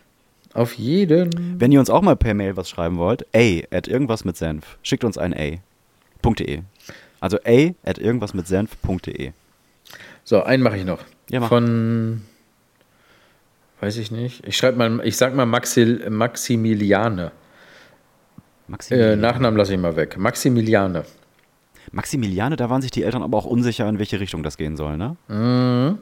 auf jeden. Wenn ihr uns auch mal per Mail was schreiben wollt, a at irgendwas mit Senf. Schickt uns ein a.de. Also a at irgendwas mit Senf.de. So, einen mache ich noch. Ja, mach. Von, weiß ich nicht. Ich schreibe mal, ich sag mal Maxil, Maximiliane. Äh, Maximiliane. Nachnamen lasse ich mal weg. Maximiliane. Maximiliane, da waren sich die Eltern aber auch unsicher, in welche Richtung das gehen soll, ne? Mhm.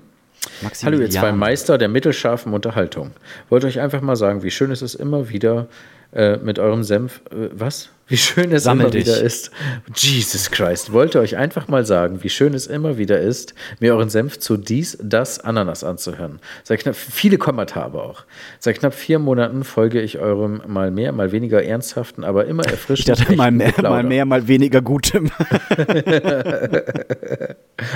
Hallo, ihr zwei Meister der mittelscharfen Unterhaltung. Wollte euch einfach mal sagen, wie schön es ist, immer wieder äh, mit eurem Senf. Äh, was? Wie schön es Sammel immer dich. wieder ist. Jesus Christ. Wollte euch einfach mal sagen, wie schön es immer wieder ist, mir euren Senf zu dies, das, Ananas anzuhören. Seit knapp viele Kommata aber auch. Seit knapp vier Monaten folge ich eurem mal mehr, mal weniger ernsthaften, aber immer Ich erfrischend. dachte mal mehr, mal mehr, mal weniger Gutem.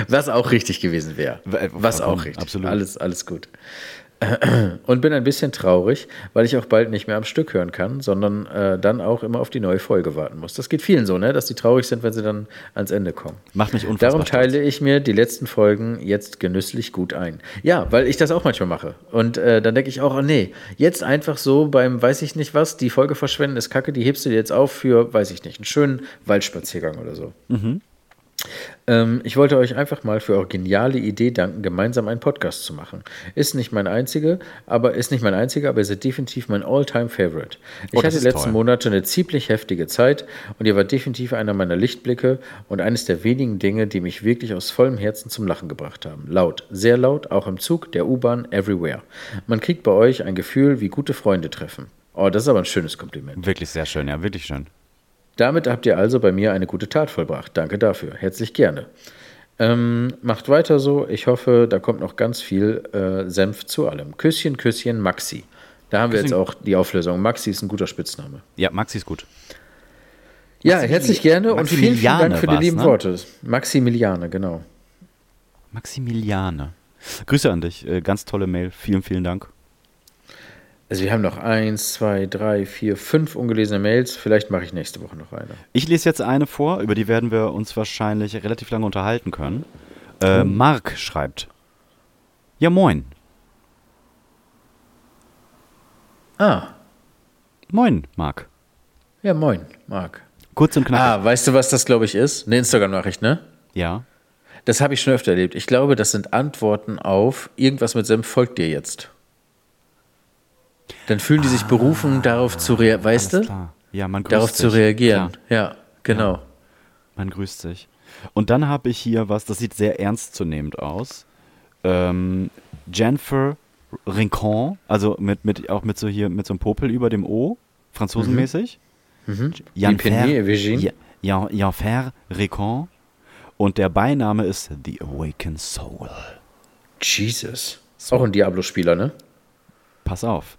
Was auch richtig gewesen wäre. Was auch richtig. absolut. Alles, alles gut. Und bin ein bisschen traurig, weil ich auch bald nicht mehr am Stück hören kann, sondern äh, dann auch immer auf die neue Folge warten muss. Das geht vielen so, ne? dass die traurig sind, wenn sie dann ans Ende kommen. Macht mich unfassbar Darum teile ich mir die letzten Folgen jetzt genüsslich gut ein. Ja, weil ich das auch manchmal mache. Und äh, dann denke ich auch, oh nee, jetzt einfach so beim weiß ich nicht was, die Folge verschwenden ist kacke, die hebst du dir jetzt auf für, weiß ich nicht, einen schönen Waldspaziergang oder so. Ähm, ich wollte euch einfach mal für eure geniale Idee danken, gemeinsam einen Podcast zu machen. Ist nicht mein einziger, aber ist nicht mein einziger, aber ihr seid definitiv mein All-Time-Favorite. Ich Oh, hatte ist die letzten toll. Monate eine ziemlich heftige Zeit und ihr wart definitiv einer meiner Lichtblicke und eines der wenigen Dinge, die mich wirklich aus vollem Herzen zum Lachen gebracht haben. Laut, sehr laut, auch im Zug, der U-Bahn, everywhere. Man kriegt bei euch ein Gefühl, wie gute Freunde treffen. Oh, das ist aber ein schönes Kompliment. Wirklich sehr schön, ja, wirklich schön. Damit habt ihr also bei mir eine gute Tat vollbracht. Danke dafür. Herzlich gerne. Ähm, macht weiter so. Ich hoffe, da kommt noch ganz viel äh, Senf zu allem. Küsschen, Küsschen, Maxi. Da haben wir jetzt auch die Auflösung. Maxi ist ein guter Spitzname. Ja, Maxi ist gut. Ja, herzlich gerne und vielen, vielen Dank für die lieben ne? Worte. Maximiliane, genau. Maximiliane. Grüße an dich. Äh, Ganz tolle Mail. Vielen, vielen Dank. Also wir haben noch eins, zwei, drei, vier, fünf ungelesene Mails. Vielleicht mache ich nächste Woche noch eine. Ich lese jetzt eine vor, über die werden wir uns wahrscheinlich relativ lange unterhalten können. Äh, Mark schreibt. Ja, moin. Ah, Moin, Mark. ja moin, Marc. Kurz und knapp. Ah, weißt du, was das, glaube ich, ist? Eine Instagram-Nachricht, ne? Ja. Das habe ich schon öfter erlebt. Ich glaube, das sind Antworten auf irgendwas mit Senf folgt dir jetzt. Dann fühlen die sich berufen, darauf zu reagieren, weißt Ah, du? klar. Ja, man grüßt Darauf sich. zu reagieren. Klar, Ja, genau. man grüßt sich. Und dann habe ich hier was, das sieht sehr ernstzunehmend aus. Ähm, Jennifer Rincon, also mit, mit, auch mit so hier, mit so einem Popel über dem O, franzosenmäßig. Mhm. Virgin. Jan, Jan Fer Rincon. Und der Beiname ist The Awakened Soul. Jesus. Auch ein Diablo-Spieler, ne? Pass auf.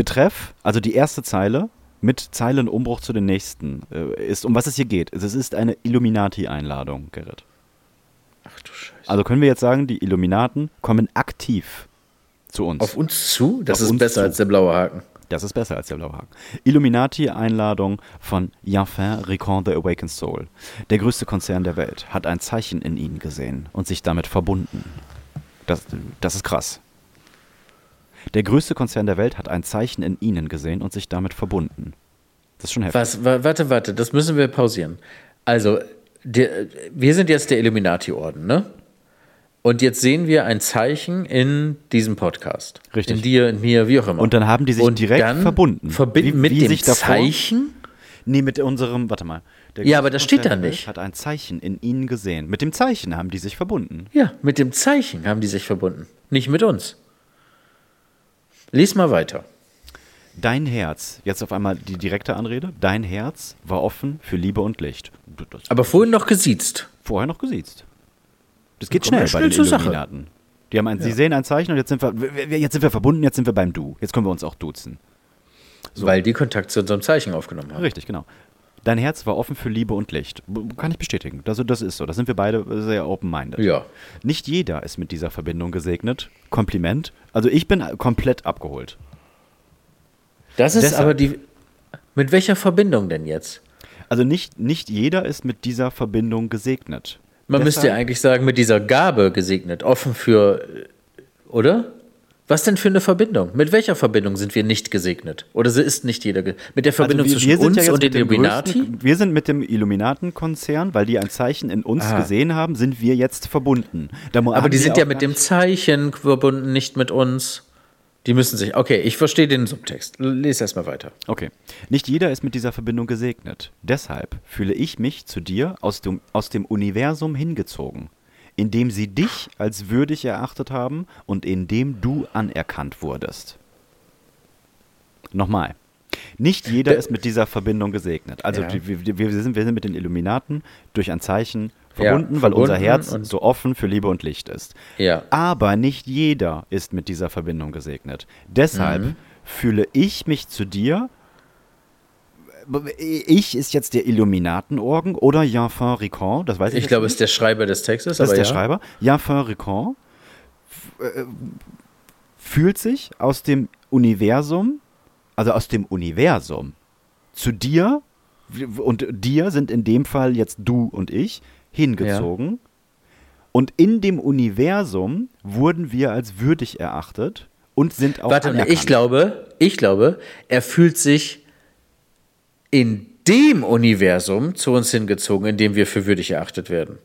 Betreff, also die erste Zeile mit Zeilenumbruch zu den nächsten, äh, ist, um was es hier geht. Es ist eine Illuminati-Einladung, Gerrit. Ach du Scheiße. Also können wir jetzt sagen, die Illuminaten kommen aktiv zu uns. Auf uns zu? Das Auf ist besser zu. als der blaue Haken. das ist besser als der blaue Haken. Illuminati-Einladung von Yanfin Ricon the Awakened Soul. Der größte Konzern der Welt hat ein Zeichen in ihnen gesehen und sich damit verbunden. Das, das ist krass. Der größte Konzern der Welt hat ein Zeichen in ihnen gesehen und sich damit verbunden. Das ist schon heftig. Was? Wa- Warte, warte, das müssen wir pausieren. Also, der, wir sind jetzt der Illuminati-Orden, ne? Und jetzt sehen wir ein Zeichen in diesem Podcast. Richtig. In dir, in mir, wie auch immer. Und dann haben die sich Und direkt verbunden. Verbinden Wie- mit wie dem sich davor- Zeichen? Nee, mit unserem, warte mal. Ja, aber das steht da der nicht. Hat ein Zeichen in ihnen gesehen. Mit dem Zeichen haben die sich verbunden. Ja, mit dem Zeichen haben die sich verbunden. Nicht mit uns. Lies mal weiter. Dein Herz, jetzt auf einmal die direkte Anrede, dein Herz war offen für Liebe und Licht. Das Aber vorhin noch gesiezt. vorher noch gesiezt. Das geht schnell wir bei schnell den Sache. Illuminaten. Die haben ein, Sie sehen ein Zeichen und jetzt sind, wir, wir- jetzt sind wir verbunden, jetzt sind wir beim Du. Jetzt können wir uns auch duzen. Weil die Kontakt zu unserem Zeichen aufgenommen haben. Richtig, genau. Dein Herz war offen für Liebe und Licht. Kann ich bestätigen. Also das ist so. Da sind wir beide sehr open-minded. Ja. Nicht jeder ist mit dieser Verbindung gesegnet. Kompliment. Also ich bin komplett abgeholt. Das ist Deshalb. aber die. Mit welcher Verbindung denn jetzt? Also nicht, nicht jeder ist mit dieser Verbindung gesegnet. Man müsste ja Deshalb- eigentlich sagen, mit dieser Gabe gesegnet, offen für. äh, Oder? Was denn für eine Verbindung? Mit welcher Verbindung sind wir nicht gesegnet? Oder ist nicht jeder. Mit der Verbindung Also wir, zwischen wir sind uns ja und den Illuminati? größten- Wir sind mit dem Illuminaten-Konzern, weil die ein Zeichen in uns Ah. gesehen haben, sind wir jetzt verbunden. Da Aber die sind ja mit dem Zeichen verbunden, nicht mit uns. Die müssen sich. Okay, ich verstehe den Subtext. Lies erstmal weiter. Okay. Nicht jeder ist mit dieser Verbindung gesegnet. Deshalb fühle ich mich zu dir aus dem, aus dem Universum hingezogen, indem sie dich als würdig erachtet haben und indem du anerkannt wurdest. Nochmal. Nicht jeder Der- ist mit dieser Verbindung gesegnet. Also Ja. wir, wir, sind, wir sind mit den Illuminaten durch ein Zeichen Ja, verbunden, weil unser verbunden Herz so offen für Liebe und Licht ist. Ja. Aber nicht jeder ist mit dieser Verbindung gesegnet. Deshalb Mhm. fühle ich mich zu dir. Ich ist jetzt der Illuminatenorgen oder Janfin Ricon, das weiß ich Ich glaube, es ist der Schreiber des Textes. das ist der ja. Schreiber. Janfin Ricon f- äh, fühlt sich aus dem Universum, also aus dem Universum, zu dir, und dir sind in dem Fall jetzt du und ich, hingezogen. Und in dem Universum wurden wir als würdig erachtet und sind auch Warte mal, anerkannt. ich glaube, ich glaube, er fühlt sich in dem Universum zu uns hingezogen, in dem wir für würdig erachtet werden.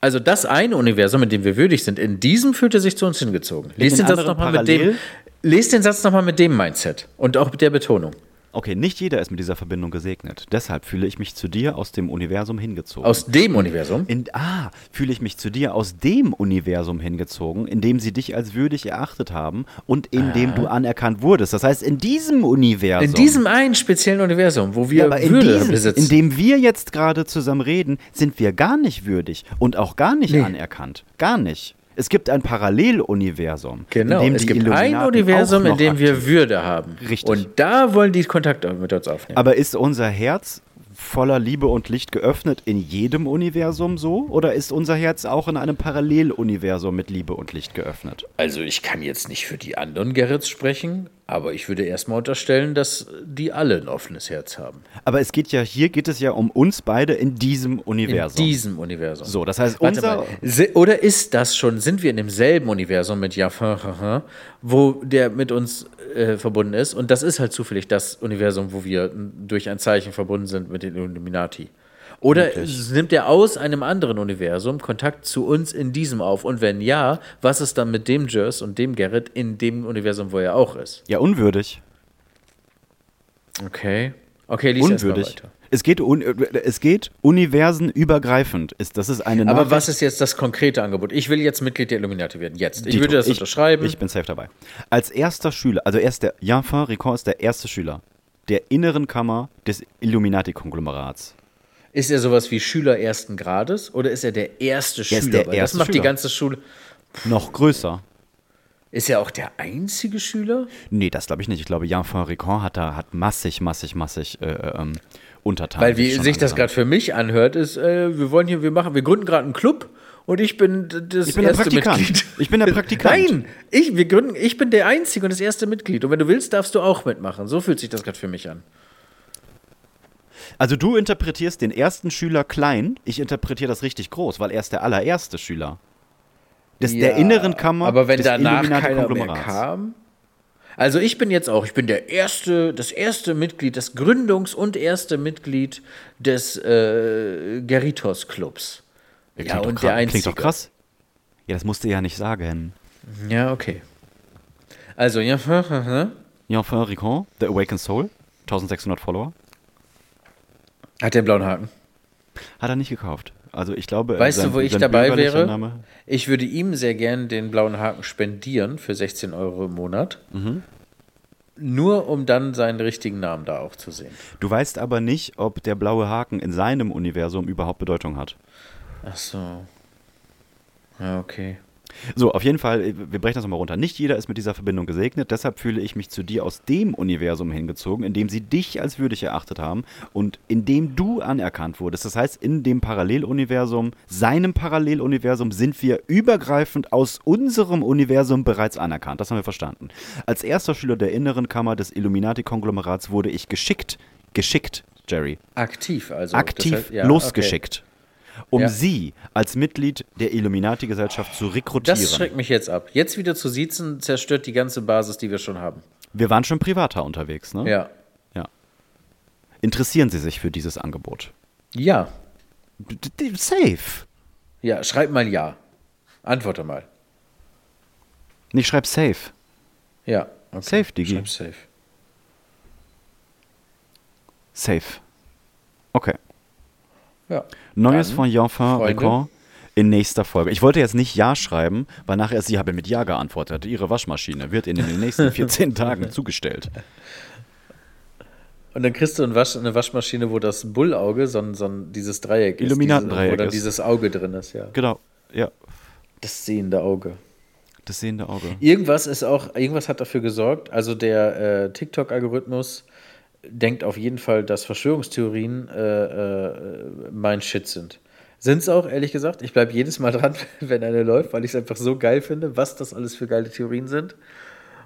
Also das eine Universum, in dem wir würdig sind, in diesem fühlt er sich zu uns hingezogen. Lies den den Satz nochmal mit dem, lies den Satz nochmal mit dem Mindset und auch mit der Betonung. Okay, nicht jeder ist mit dieser Verbindung gesegnet. Deshalb fühle ich mich zu dir aus dem Universum hingezogen. Aus dem Universum. in, ah, fühle ich mich zu dir aus dem Universum hingezogen, in dem sie dich als würdig erachtet haben und in dem du anerkannt wurdest. Das heißt, in diesem Universum. In diesem einen speziellen Universum, wo wir ja, aber in Würde diesem, besitzen. in dem wir jetzt gerade zusammen reden, sind wir gar nicht würdig und auch gar nicht Nee. anerkannt. Gar nicht. Es gibt ein Paralleluniversum. Genau, in dem es gibt ein Illuminaten Universum, auch in dem wir Würde haben. Richtig. Und da wollen die Kontakt mit uns aufnehmen. Aber ist unser Herz voller Liebe und Licht geöffnet in jedem Universum so? Oder ist unser Herz auch in einem Paralleluniversum mit Liebe und Licht geöffnet? Also ich kann jetzt nicht für die anderen Gerrits sprechen, aber ich würde erstmal unterstellen, dass die alle ein offenes Herz haben. Aber es geht ja, hier geht es ja um uns beide in diesem Universum. In diesem Universum. so, das heißt, Warte unser. mal. Oder ist das schon, sind wir in demselben Universum mit Jafar, wo der mit uns äh, verbunden ist? Und das ist halt zufällig das Universum, wo wir n- durch ein Zeichen verbunden sind mit den Illuminati. Oder nimmt er aus einem anderen Universum Kontakt zu uns in diesem auf? Und wenn ja, was ist dann mit dem Jers und dem Gerrit in dem Universum, wo er auch ist? Ja, unwürdig. Okay. Okay, lies erst mal Unwürdig. weiter. Es geht, un, es geht universenübergreifend. Ist, das ist eine Aber Nachricht, was ist jetzt das konkrete Angebot? Ich will jetzt Mitglied der Illuminati werden. Jetzt. Ich Dito, würde das unterschreiben. Ich bin safe dabei. Als erster Schüler, also er ist der, Janfin Ricon ist der erste Schüler der inneren Kammer des Illuminati-Konglomerats. Ist er sowas wie Schüler ersten Grades oder ist er der erste Er Schüler? ist der Weil erste das macht die Schüler. ganze Schule. Noch größer. Ist er auch der einzige Schüler? Nee, das glaube ich nicht. Ich glaube, Janfin Ricon hat da hat massig, massig, massig äh, ähm, Untertanen. Weil wie sich das angesammelt. gerade für mich anhört, ist, äh, wir wollen hier, wir machen, wir gründen gerade einen Club und ich bin das Ich bin erste. Mitglied. Ich bin der Praktikant. Nein, ich, wir gründen, ich bin der Einzige und das erste Mitglied. Und wenn du willst, darfst du auch mitmachen. So fühlt sich das gerade für mich an. Also du interpretierst den ersten Schüler klein, ich interpretiere das richtig groß, weil er ist der allererste Schüler. Des, der Ja, inneren Kammer Aber wenn des danach keiner mehr kam. Also ich bin jetzt auch, ich bin der erste, das erste Mitglied, das Gründungs- und erste Mitglied des äh, Geritos-Clubs. Ja, Ja, klingt, und doch der krass. klingt doch Einzige. krass. Ja, das musst du ja nicht sagen. Ja, okay. Also, ja, Janfin Ricon, The Awakened Soul, 1600 Follower. Der blauen Haken. Hat er nicht gekauft. Also ich glaube, Weißt sein- du, wo ich dabei wäre? Ich würde ihm sehr gern den blauen Haken spendieren für 16 Euro im Monat. Mhm. Nur um dann seinen richtigen Namen da auch zu sehen. Du weißt aber nicht, ob der blaue Haken in seinem Universum überhaupt Bedeutung hat. Ach so. Ah, okay. So, auf jeden Fall, äh, wir brechen das nochmal runter. Nicht jeder ist mit dieser Verbindung gesegnet, deshalb fühle ich mich zu dir aus dem Universum hingezogen, in dem sie dich als würdig erachtet haben und in dem du anerkannt wurdest. Das heißt, in dem Paralleluniversum, seinem Paralleluniversum, sind wir übergreifend aus unserem Universum bereits anerkannt. Das haben wir verstanden. Als erster Schüler der inneren Kammer des Illuminati-Konglomerats wurde ich geschickt, geschickt, Jerry, Aktiv also. aktiv Das heißt- ja, losgeschickt. Um Ja. sie als Mitglied der Illuminati-Gesellschaft zu rekrutieren. Das schreckt mich jetzt ab. Jetzt wieder zu siezen, zerstört die ganze Basis, die wir schon haben. Wir waren schon privater unterwegs, ne? Ja. ja. Interessieren Sie sich für dieses Angebot? Ja. Safe. Ja, schreib mal ja. Antworte mal. Ich schreib safe. Ja. Okay. Safe, Digi. Schreib safe. Safe. Okay. Ja. Neues Dann, von Jean-Fin Freunde. Ricard in nächster Folge. Ich wollte jetzt nicht Ja schreiben, weil nachher sie habe mit Ja geantwortet. Ihre Waschmaschine wird Ihnen in den nächsten 14 Tagen zugestellt. Und dann kriegst du Wasch, eine Waschmaschine, wo das Bullauge, so ein, so ein, dieses Dreieck ist. Illuminatendreieck Wo dann ist. dieses Auge drin ist, ja. Genau. Ja. Das sehende Auge. Das sehende Auge. Irgendwas ist auch, irgendwas hat dafür gesorgt. Also der äh, TikTok-Algorithmus denkt auf jeden Fall, dass Verschwörungstheorien äh, äh, mein Shit sind. Sind es auch, ehrlich gesagt. Ich bleibe jedes Mal dran, wenn eine läuft, weil ich es einfach so geil finde, was das alles für geile Theorien sind.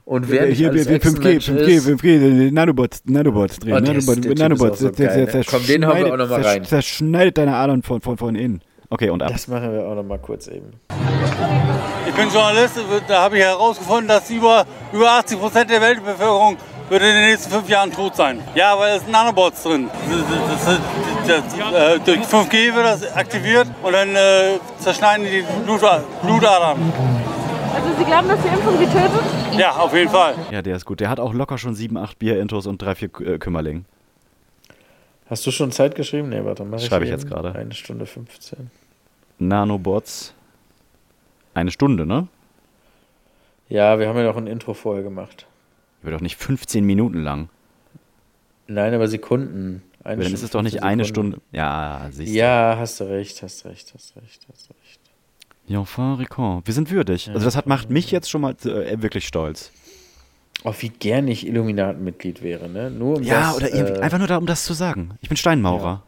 Und wer alles 5G, Echsenmensch 5G, ist, 5G, Nanobots, Nanobots drehen. Oh, Nanobots, der so der- ne? Komm, den hauen wir auch noch mal zersch- rein. Zerschneidet deine Adern von, von, von innen. Okay, und ab. das machen wir auch noch mal kurz eben. Ich bin Journalist, da habe ich herausgefunden, dass über, über 80 Prozent der Weltbevölkerung wird in den nächsten fünf Jahren tot sein. Ja, weil es sind Nanobots drin. Das, das, das, das, äh, durch 5G wird das aktiviert und dann äh, zerschneiden die Blut, Blutadern. Also Sie glauben, dass die Impfung Sie tötet? Ja, auf jeden Fall. Ja, der ist gut. Der hat auch locker schon sieben, acht Bier-Intos und drei, vier äh, Kümmerling. Hast du schon Zeit geschrieben? Nee, warte, mach Schreibe ich eben. jetzt gerade. Eine Stunde 15. Nanobots. Eine Stunde, ne? Ja, wir haben ja noch ein Intro vorher gemacht. Wird doch nicht 15 Minuten lang. Nein, aber Sekunden. Eine dann ist es doch nicht 15 eine Sekunden. Stunde. Ja, siehst du. Ja, hast du recht, hast recht, hast recht, hast recht. Jean-Fin Ricard. Wir sind würdig. Also das hat, macht mich jetzt schon mal äh, wirklich stolz. Oh, wie gern ich Illuminatenmitglied wäre, ne? Nur um Ja, das, oder äh, einfach nur da, um das zu sagen. Ich bin Steinmaurer.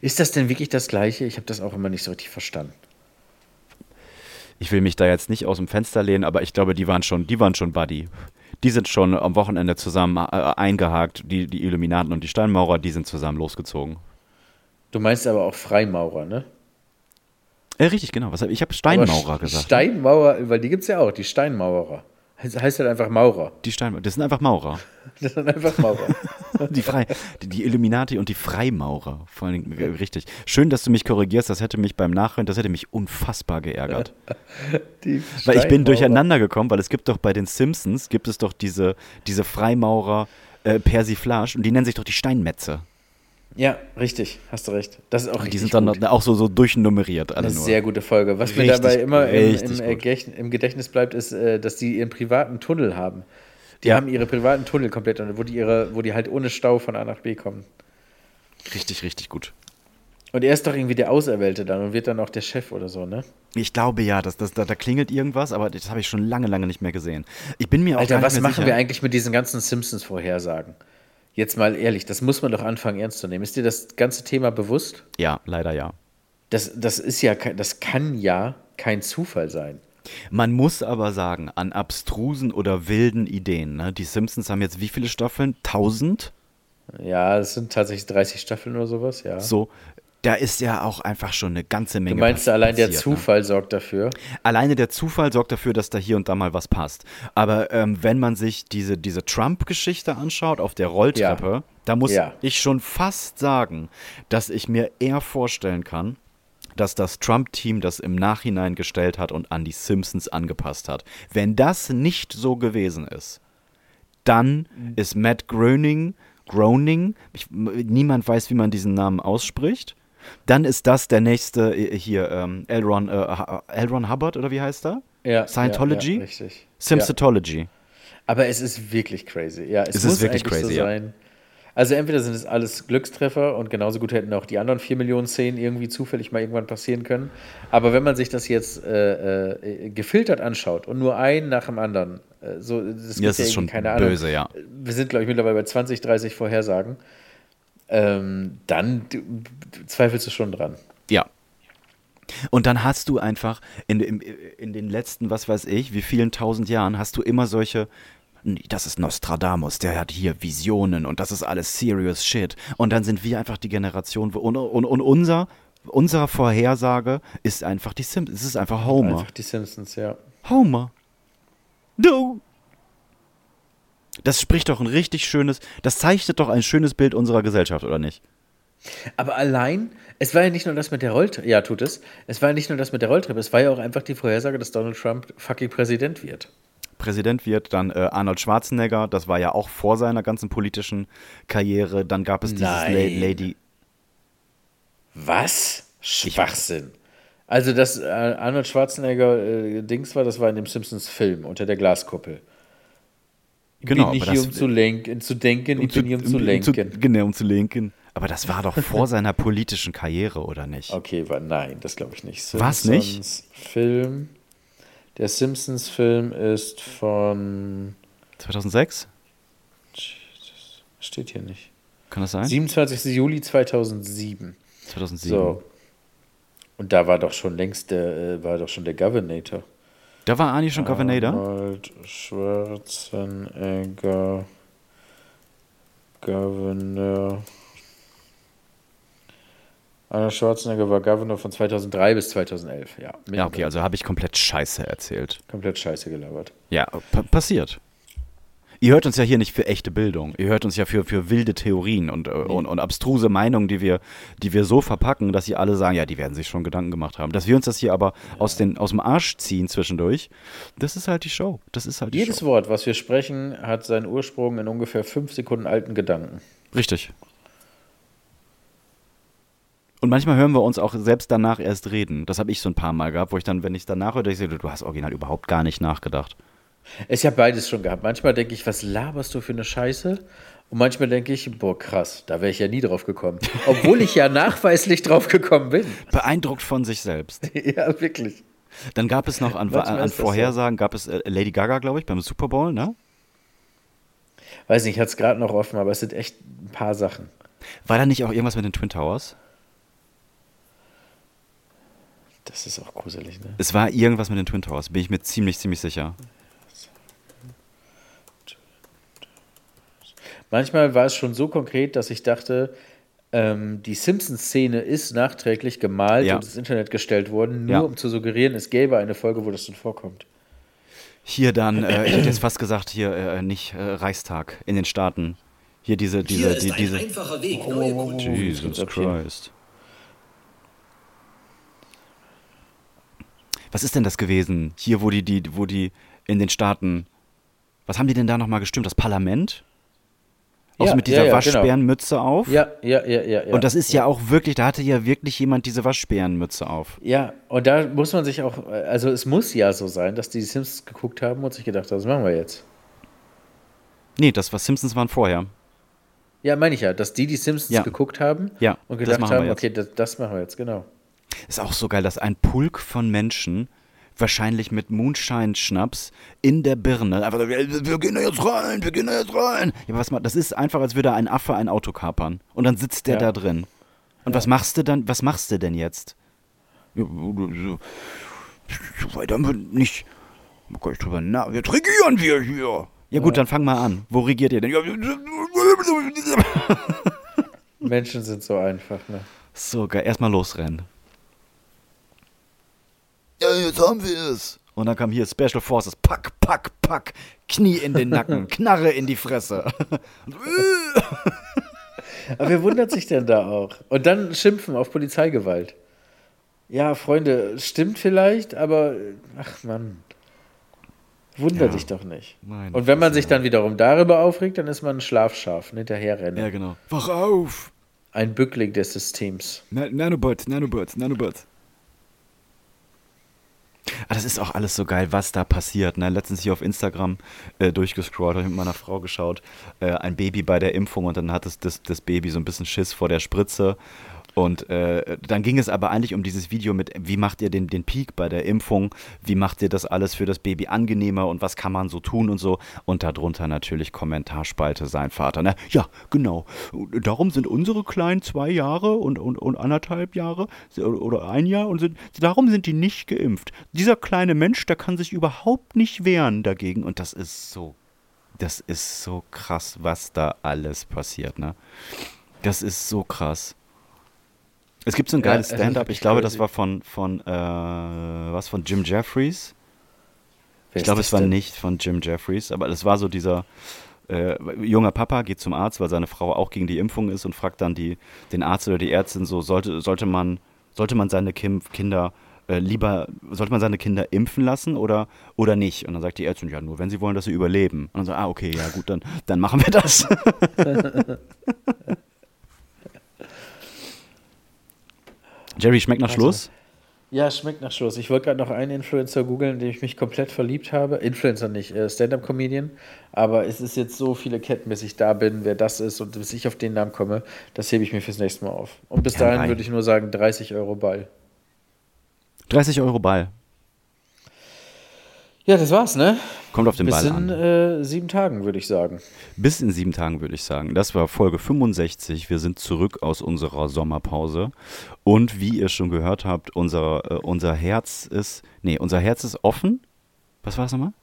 Ist das denn wirklich das Gleiche? Ich habe das auch immer nicht so richtig verstanden. Ich will mich da jetzt nicht aus dem Fenster lehnen, aber ich glaube, die waren schon, die waren schon Buddy. Die sind schon am Wochenende zusammen äh, eingehakt. Die, die Illuminaten und die Steinmaurer, die sind zusammen losgezogen. Du meinst aber auch Freimaurer, ne? Äh, richtig, genau. Ich habe Steinmaurer St- gesagt. Steinmaurer, weil die gibt es ja auch, die Steinmaurer. Heißt, heißt halt einfach Maurer. die Steinmaurer. Das sind einfach Maurer. Das sind einfach Maurer. Die, Frei, die, die Illuminati und die Freimaurer. Vor allen Dingen, äh, richtig. Schön, dass du mich korrigierst. Das hätte mich beim Nachhören, das hätte mich unfassbar geärgert. Weil ich bin durcheinander gekommen, weil es gibt doch bei den Simpsons, gibt es doch diese, diese Freimaurer äh, Persiflage und die nennen sich doch die Steinmetze. Ja, richtig, hast du recht. Das ist auch Und die sind dann gut. auch so, so durchnummeriert alle Eine nur. sehr gute Folge. Was mir Richtig dabei gut, immer im, äh, im Gedächtnis bleibt, ist, äh, dass die ihren privaten Tunnel haben. Die Ja. haben ihre privaten Tunnel komplett, wo die, ihre, wo die halt ohne Stau von A nach B kommen. Richtig, richtig gut. Und er ist doch irgendwie der Auserwählte dann und wird dann auch der Chef oder so, ne? Ich glaube ja, dass, dass, da, da klingelt irgendwas, aber das habe ich schon lange, lange nicht mehr gesehen. Ich bin mir auch Alter, was machen sicher. wir eigentlich mit diesen ganzen Simpsons-Vorhersagen? Jetzt mal ehrlich, das muss man doch anfangen ernst zu nehmen. Ist dir das ganze Thema bewusst? Ja, leider ja. Das, das ist ja, das kann ja kein Zufall sein. Man muss aber sagen, an abstrusen oder wilden Ideen, ne? die Simpsons haben jetzt wie viele Staffeln? Tausend? Ja, es sind tatsächlich 30 Staffeln oder sowas, ja. So, da ist ja auch einfach schon eine ganze Menge du meinst, allein der ne? Zufall sorgt dafür? Alleine der Zufall sorgt dafür, dass da hier und da mal was passt. Aber ähm, wenn man sich diese, diese Trump-Geschichte anschaut auf der Rolltreppe, Ja. da muss Ja. ich schon fast sagen, dass ich mir eher vorstellen kann, dass das Trump-Team das im Nachhinein gestellt hat und an die Simpsons angepasst hat. Wenn das nicht so gewesen ist, dann ist Matt Groening, Groening, ich, niemand weiß, wie man diesen Namen ausspricht. Dann ist das der nächste äh, hier, ähm, L. Ron, äh, H- L. Ron Hubbard oder wie heißt er? Ja, Scientology? Ja, ja, richtig. Simpsonology. Aber es ist wirklich crazy. Ja, es, Es ist muss wirklich eigentlich crazy, so ja. sein. Also entweder sind es alles Glückstreffer und genauso gut hätten auch die anderen 4 Millionen Szenen irgendwie zufällig mal irgendwann passieren können. Aber wenn man sich das jetzt äh, äh, gefiltert anschaut und nur ein nach dem anderen, äh, so, das, Ja, das gibt ist schon keine Ahnung. böse, ja. Wir sind, glaube ich, mittlerweile bei 20, 30 Vorhersagen. Ähm, dann du, du, zweifelst du schon dran. Ja. Und dann hast du einfach in, in, in den letzten, was weiß ich, wie vielen tausend Jahren, hast du immer solche. "Nee, Das ist Nostradamus, der hat hier Visionen und das ist alles serious shit. Und dann sind wir einfach die Generation, und, und, und unser, unsere Vorhersage ist einfach die Simpsons. Es ist einfach Homer. Einfach die Simpsons, ja. Homer. Du. Das spricht doch ein richtig schönes, das zeichnet doch ein schönes Bild unserer Gesellschaft, oder nicht? Aber allein, es war ja nicht nur das mit der Rolltreppe, ja, tut es. Es war ja nicht nur das mit der Rolltreppe, es war ja auch einfach die Vorhersage, dass Donald Trump fucking Präsident wird. Präsident wird, dann äh, Arnold Schwarzenegger, das war ja auch vor seiner ganzen politischen Karriere. Dann gab es dieses La. Lady. Was? Schwachsinn. Also, dass äh, Arnold Schwarzenegger äh, Dings war, das war in dem Simpsons-Film unter der Glaskuppel. Genau, bin nicht hier, das- um zu lenken, zu denken, ich bin hier, um zu lenken. genau, um zu lenken. Aber das war doch vor seiner politischen Karriere, oder nicht? Okay, war, nein, das glaube ich nicht. Was nicht? Film. Der Simpsons-Film ist von. 2006? Steht hier nicht. Kann das sein? 27. Juli 2007. 2007. So. Und da war doch schon längst der, äh, war doch schon der Governator. Da war Arnie schon Governator? Arnold Schwarzenegger, Governor. Arnold Schwarzenegger war Governor von 2003 bis 2011, ja. Ja, okay, also habe ich komplett Scheiße erzählt. Komplett scheiße gelabert. Ja, pa passiert. Ihr hört uns ja hier nicht für echte Bildung. Ihr hört uns ja für, für wilde Theorien und, äh, und, und abstruse Meinungen, die wir, die wir so verpacken, dass sie alle sagen, ja, die werden sich schon Gedanken gemacht haben. Dass wir uns das hier aber aus, den, aus dem Arsch ziehen zwischendurch, das ist halt die Show. Das ist halt die Jedes Show. Wort, was wir sprechen, hat seinen Ursprung in ungefähr fünf Sekunden alten Gedanken. Richtig. Und manchmal hören wir uns auch selbst danach erst reden. Das habe ich so ein paar Mal gehabt, wo ich dann, wenn ich es danach höre, ich sehe, du hast original überhaupt gar nicht nachgedacht. Ich habe beides schon gehabt. Manchmal denke ich, was laberst du für eine Scheiße? Und manchmal denke ich, boah, krass, da wäre ich ja nie drauf gekommen. Obwohl ich ja nachweislich drauf gekommen bin. Beeindruckt von sich selbst. ja, wirklich. Dann gab es noch an, an das so. Vorhersagen, gab es äh, Lady Gaga, glaube ich, beim Super Bowl, ne? Weiß nicht, ich hatte es gerade noch offen, aber es sind echt ein paar Sachen. War da nicht auch irgendwas mit den Twin Towers? Das ist auch gruselig, ne? Es war irgendwas mit den Twin Towers, bin ich mir ziemlich, ziemlich sicher. Manchmal war es schon so konkret, dass ich dachte, ähm, die Simpsons-Szene ist nachträglich gemalt Ja. und ins Internet gestellt worden, nur Ja. um zu suggerieren, es gäbe eine Folge, wo das dann vorkommt. Hier dann, äh, ich hätte jetzt fast gesagt, hier äh, nicht äh, Reichstag in den Staaten. Hier diese, diese, Hier ist die, ein diese. einfacher Weg, neue Kunden. Jesus. Christ. Was ist denn das gewesen? Hier, wo die, die, wo die in den Staaten. Was haben die denn da nochmal gestimmt? Das Parlament? Auch Ja, mit ja, dieser ja, genau. Waschbärenmütze auf? Ja, ja, ja, ja. ja. Und das ist ja auch wirklich, da hatte ja wirklich jemand diese Waschbärenmütze auf. Ja, und da muss man sich auch, also es muss ja so sein, dass die Simpsons geguckt haben und sich gedacht haben, was machen wir jetzt? Nee, das war Simpsons waren vorher. Ja, meine ich ja, dass die die Simpsons Ja. geguckt haben Ja, und das gedacht haben, okay, das, das machen wir jetzt, genau. Ist auch so geil, dass ein Pulk von Menschen wahrscheinlich mit Moonshine-Schnaps in der Birne einfach so, wir, gehen da jetzt rein, wir gehen da jetzt rein. Ja, was das ist einfach, als würde ein Affe ein Auto kapern. Und dann sitzt der Ja. da drin. Und was machst du dann, was machst du denn jetzt? Ja, so, weit haben wir nicht. Kann ich drüber nach. Jetzt regieren wir hier. Ja gut, dann fang mal an. Wo regiert ihr denn? Ja, Menschen sind so einfach, ne? So geil, erstmal losrennen. Ja, jetzt haben wir es. Und dann kam hier Special Forces, pack, pack, pack, Knie in den Nacken, Knarre in die Fresse. Aber wer wundert sich denn da auch? Und dann schimpfen auf Polizeigewalt. Ja, Freunde, stimmt vielleicht, aber ach Mann. Wunder Ja. dich doch nicht. Und wenn man sich dann wiederum darüber aufregt, dann ist man ein Schlafschaf, ein hinterherrennen. ja, genau. Wach auf. Ein Bückling des Systems. Na Nanobots, Nanobots, Nanobots. Ah, das ist auch alles so geil, was da passiert. Ne? Letztens hier auf Instagram äh, durchgescrollt, habe ich mit meiner Frau geschaut. Äh, ein Baby bei der Impfung und dann hat das, das, das Baby so ein bisschen Schiss vor der Spritze und äh, dann ging es aber eigentlich um dieses Video mit, wie macht ihr den, den Peak bei der Impfung, wie macht ihr das alles für das Baby angenehmer und was kann man so tun und so. Und darunter natürlich Kommentarspalte sein Vater. Ne? Ja, genau. Darum sind unsere Kleinen zwei Jahre und, und, und anderthalb Jahre oder ein Jahr und sind, darum sind die nicht geimpft. Dieser kleine Mensch, der kann sich überhaupt nicht wehren dagegen. Und das ist so, das ist so krass, was da alles passiert, ne? Das ist so krass. Es gibt so ein geiles es ist Stand-up, ich glaube, das war von, von äh, was, von Jim Jeffries. Ich glaube, das es war nicht von Jim Jeffries, aber es war so dieser äh, junger Papa geht zum Arzt, weil seine Frau auch gegen die Impfung ist und fragt dann die, den Arzt oder die Ärztin so, sollte, sollte man, sollte man seine Kim Kinder äh, lieber, sollte man seine Kinder impfen lassen oder, oder nicht? Und dann sagt die Ärztin, ja, nur wenn sie wollen, dass sie überleben. Und dann so, ah, okay, ja gut, dann, dann machen wir das. Jerry, schmeckt nach Schluss? Ja, schmeckt nach Schluss. Ich wollte gerade noch einen Influencer googeln, den ich mich komplett verliebt habe. Influencer nicht, äh, Stand-Up-Comedian. Aber es ist jetzt so viele Ketten, bis ich da bin, wer das ist und bis ich auf den Namen komme. Das hebe ich mir fürs nächste Mal auf. Und bis Ja, dahin rein. würde ich nur sagen, 30 Euro Ball. 30 Euro Ball. Ja, das war's, ne? Kommt auf den Bis Ball in an. äh, sieben Tagen, würde ich sagen. Bis in sieben Tagen, würde ich sagen. Das war Folge 65. Wir sind zurück aus unserer Sommerpause. Und wie ihr schon gehört habt, unser, äh, unser Herz ist. Nee, unser Herz ist offen. Was war es nochmal?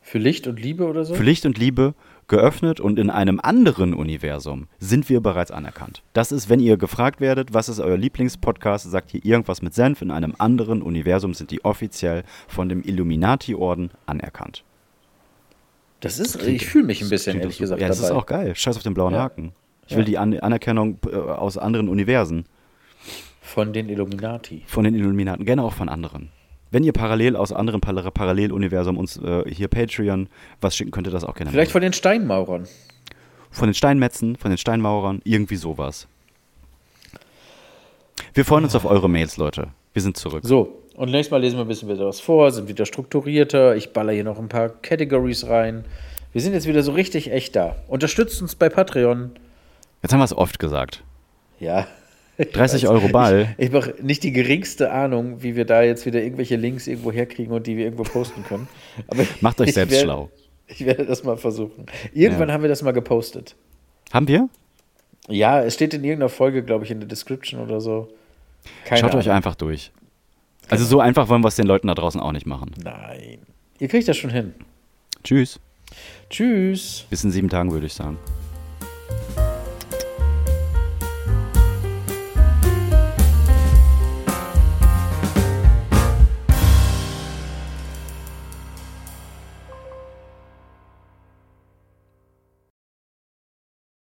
Für Licht und Liebe oder so? Für Licht und Liebe geöffnet und in einem anderen Universum sind wir bereits anerkannt. Das ist, wenn ihr gefragt werdet, was ist euer Lieblingspodcast, sagt ihr irgendwas mit Senf. In einem anderen Universum sind die offiziell von dem Illuminati-Orden anerkannt. Das ist, ich fühle mich ein bisschen, ehrlich gesagt, Ja, das ist dabei. auch geil. Scheiß auf den blauen Ja. Haken. Ich Ja. will die An Anerkennung äh, aus anderen Universen. Von den Illuminati. Von den Illuminaten, gerne auch von anderen. Wenn ihr parallel aus anderen Par Paralleluniversum uns äh, hier Patreon was schicken könnt ihr das auch gerne Vielleicht machen. von den Steinmaurern. Von den Steinmetzen, von den Steinmaurern, irgendwie sowas. Wir freuen uns auf eure Mails, Leute. Wir sind zurück. So, und nächstes Mal lesen wir ein bisschen wieder was vor, sind wieder strukturierter. Ich baller hier noch ein paar Categories rein. Wir sind jetzt wieder so richtig echt da. Unterstützt uns bei Patreon. Jetzt haben wir es oft gesagt. Ja. 30 Euro Ball. Ich, ich habe nicht die geringste Ahnung, wie wir da jetzt wieder irgendwelche Links irgendwo herkriegen und die wir irgendwo posten können. Aber Macht euch selbst werde- schlau. Ich werde das mal versuchen. Irgendwann Ja. haben wir das mal gepostet. Haben wir? Ja, es steht in irgendeiner Folge, glaube ich, in der Description oder so. Keine Schaut euch Ahnung. einfach durch. Also so einfach wollen wir es den Leuten da draußen auch nicht machen. Nein. Ihr kriegt das schon hin. Tschüss. Tschüss. Bis in sieben Tagen, würde ich sagen.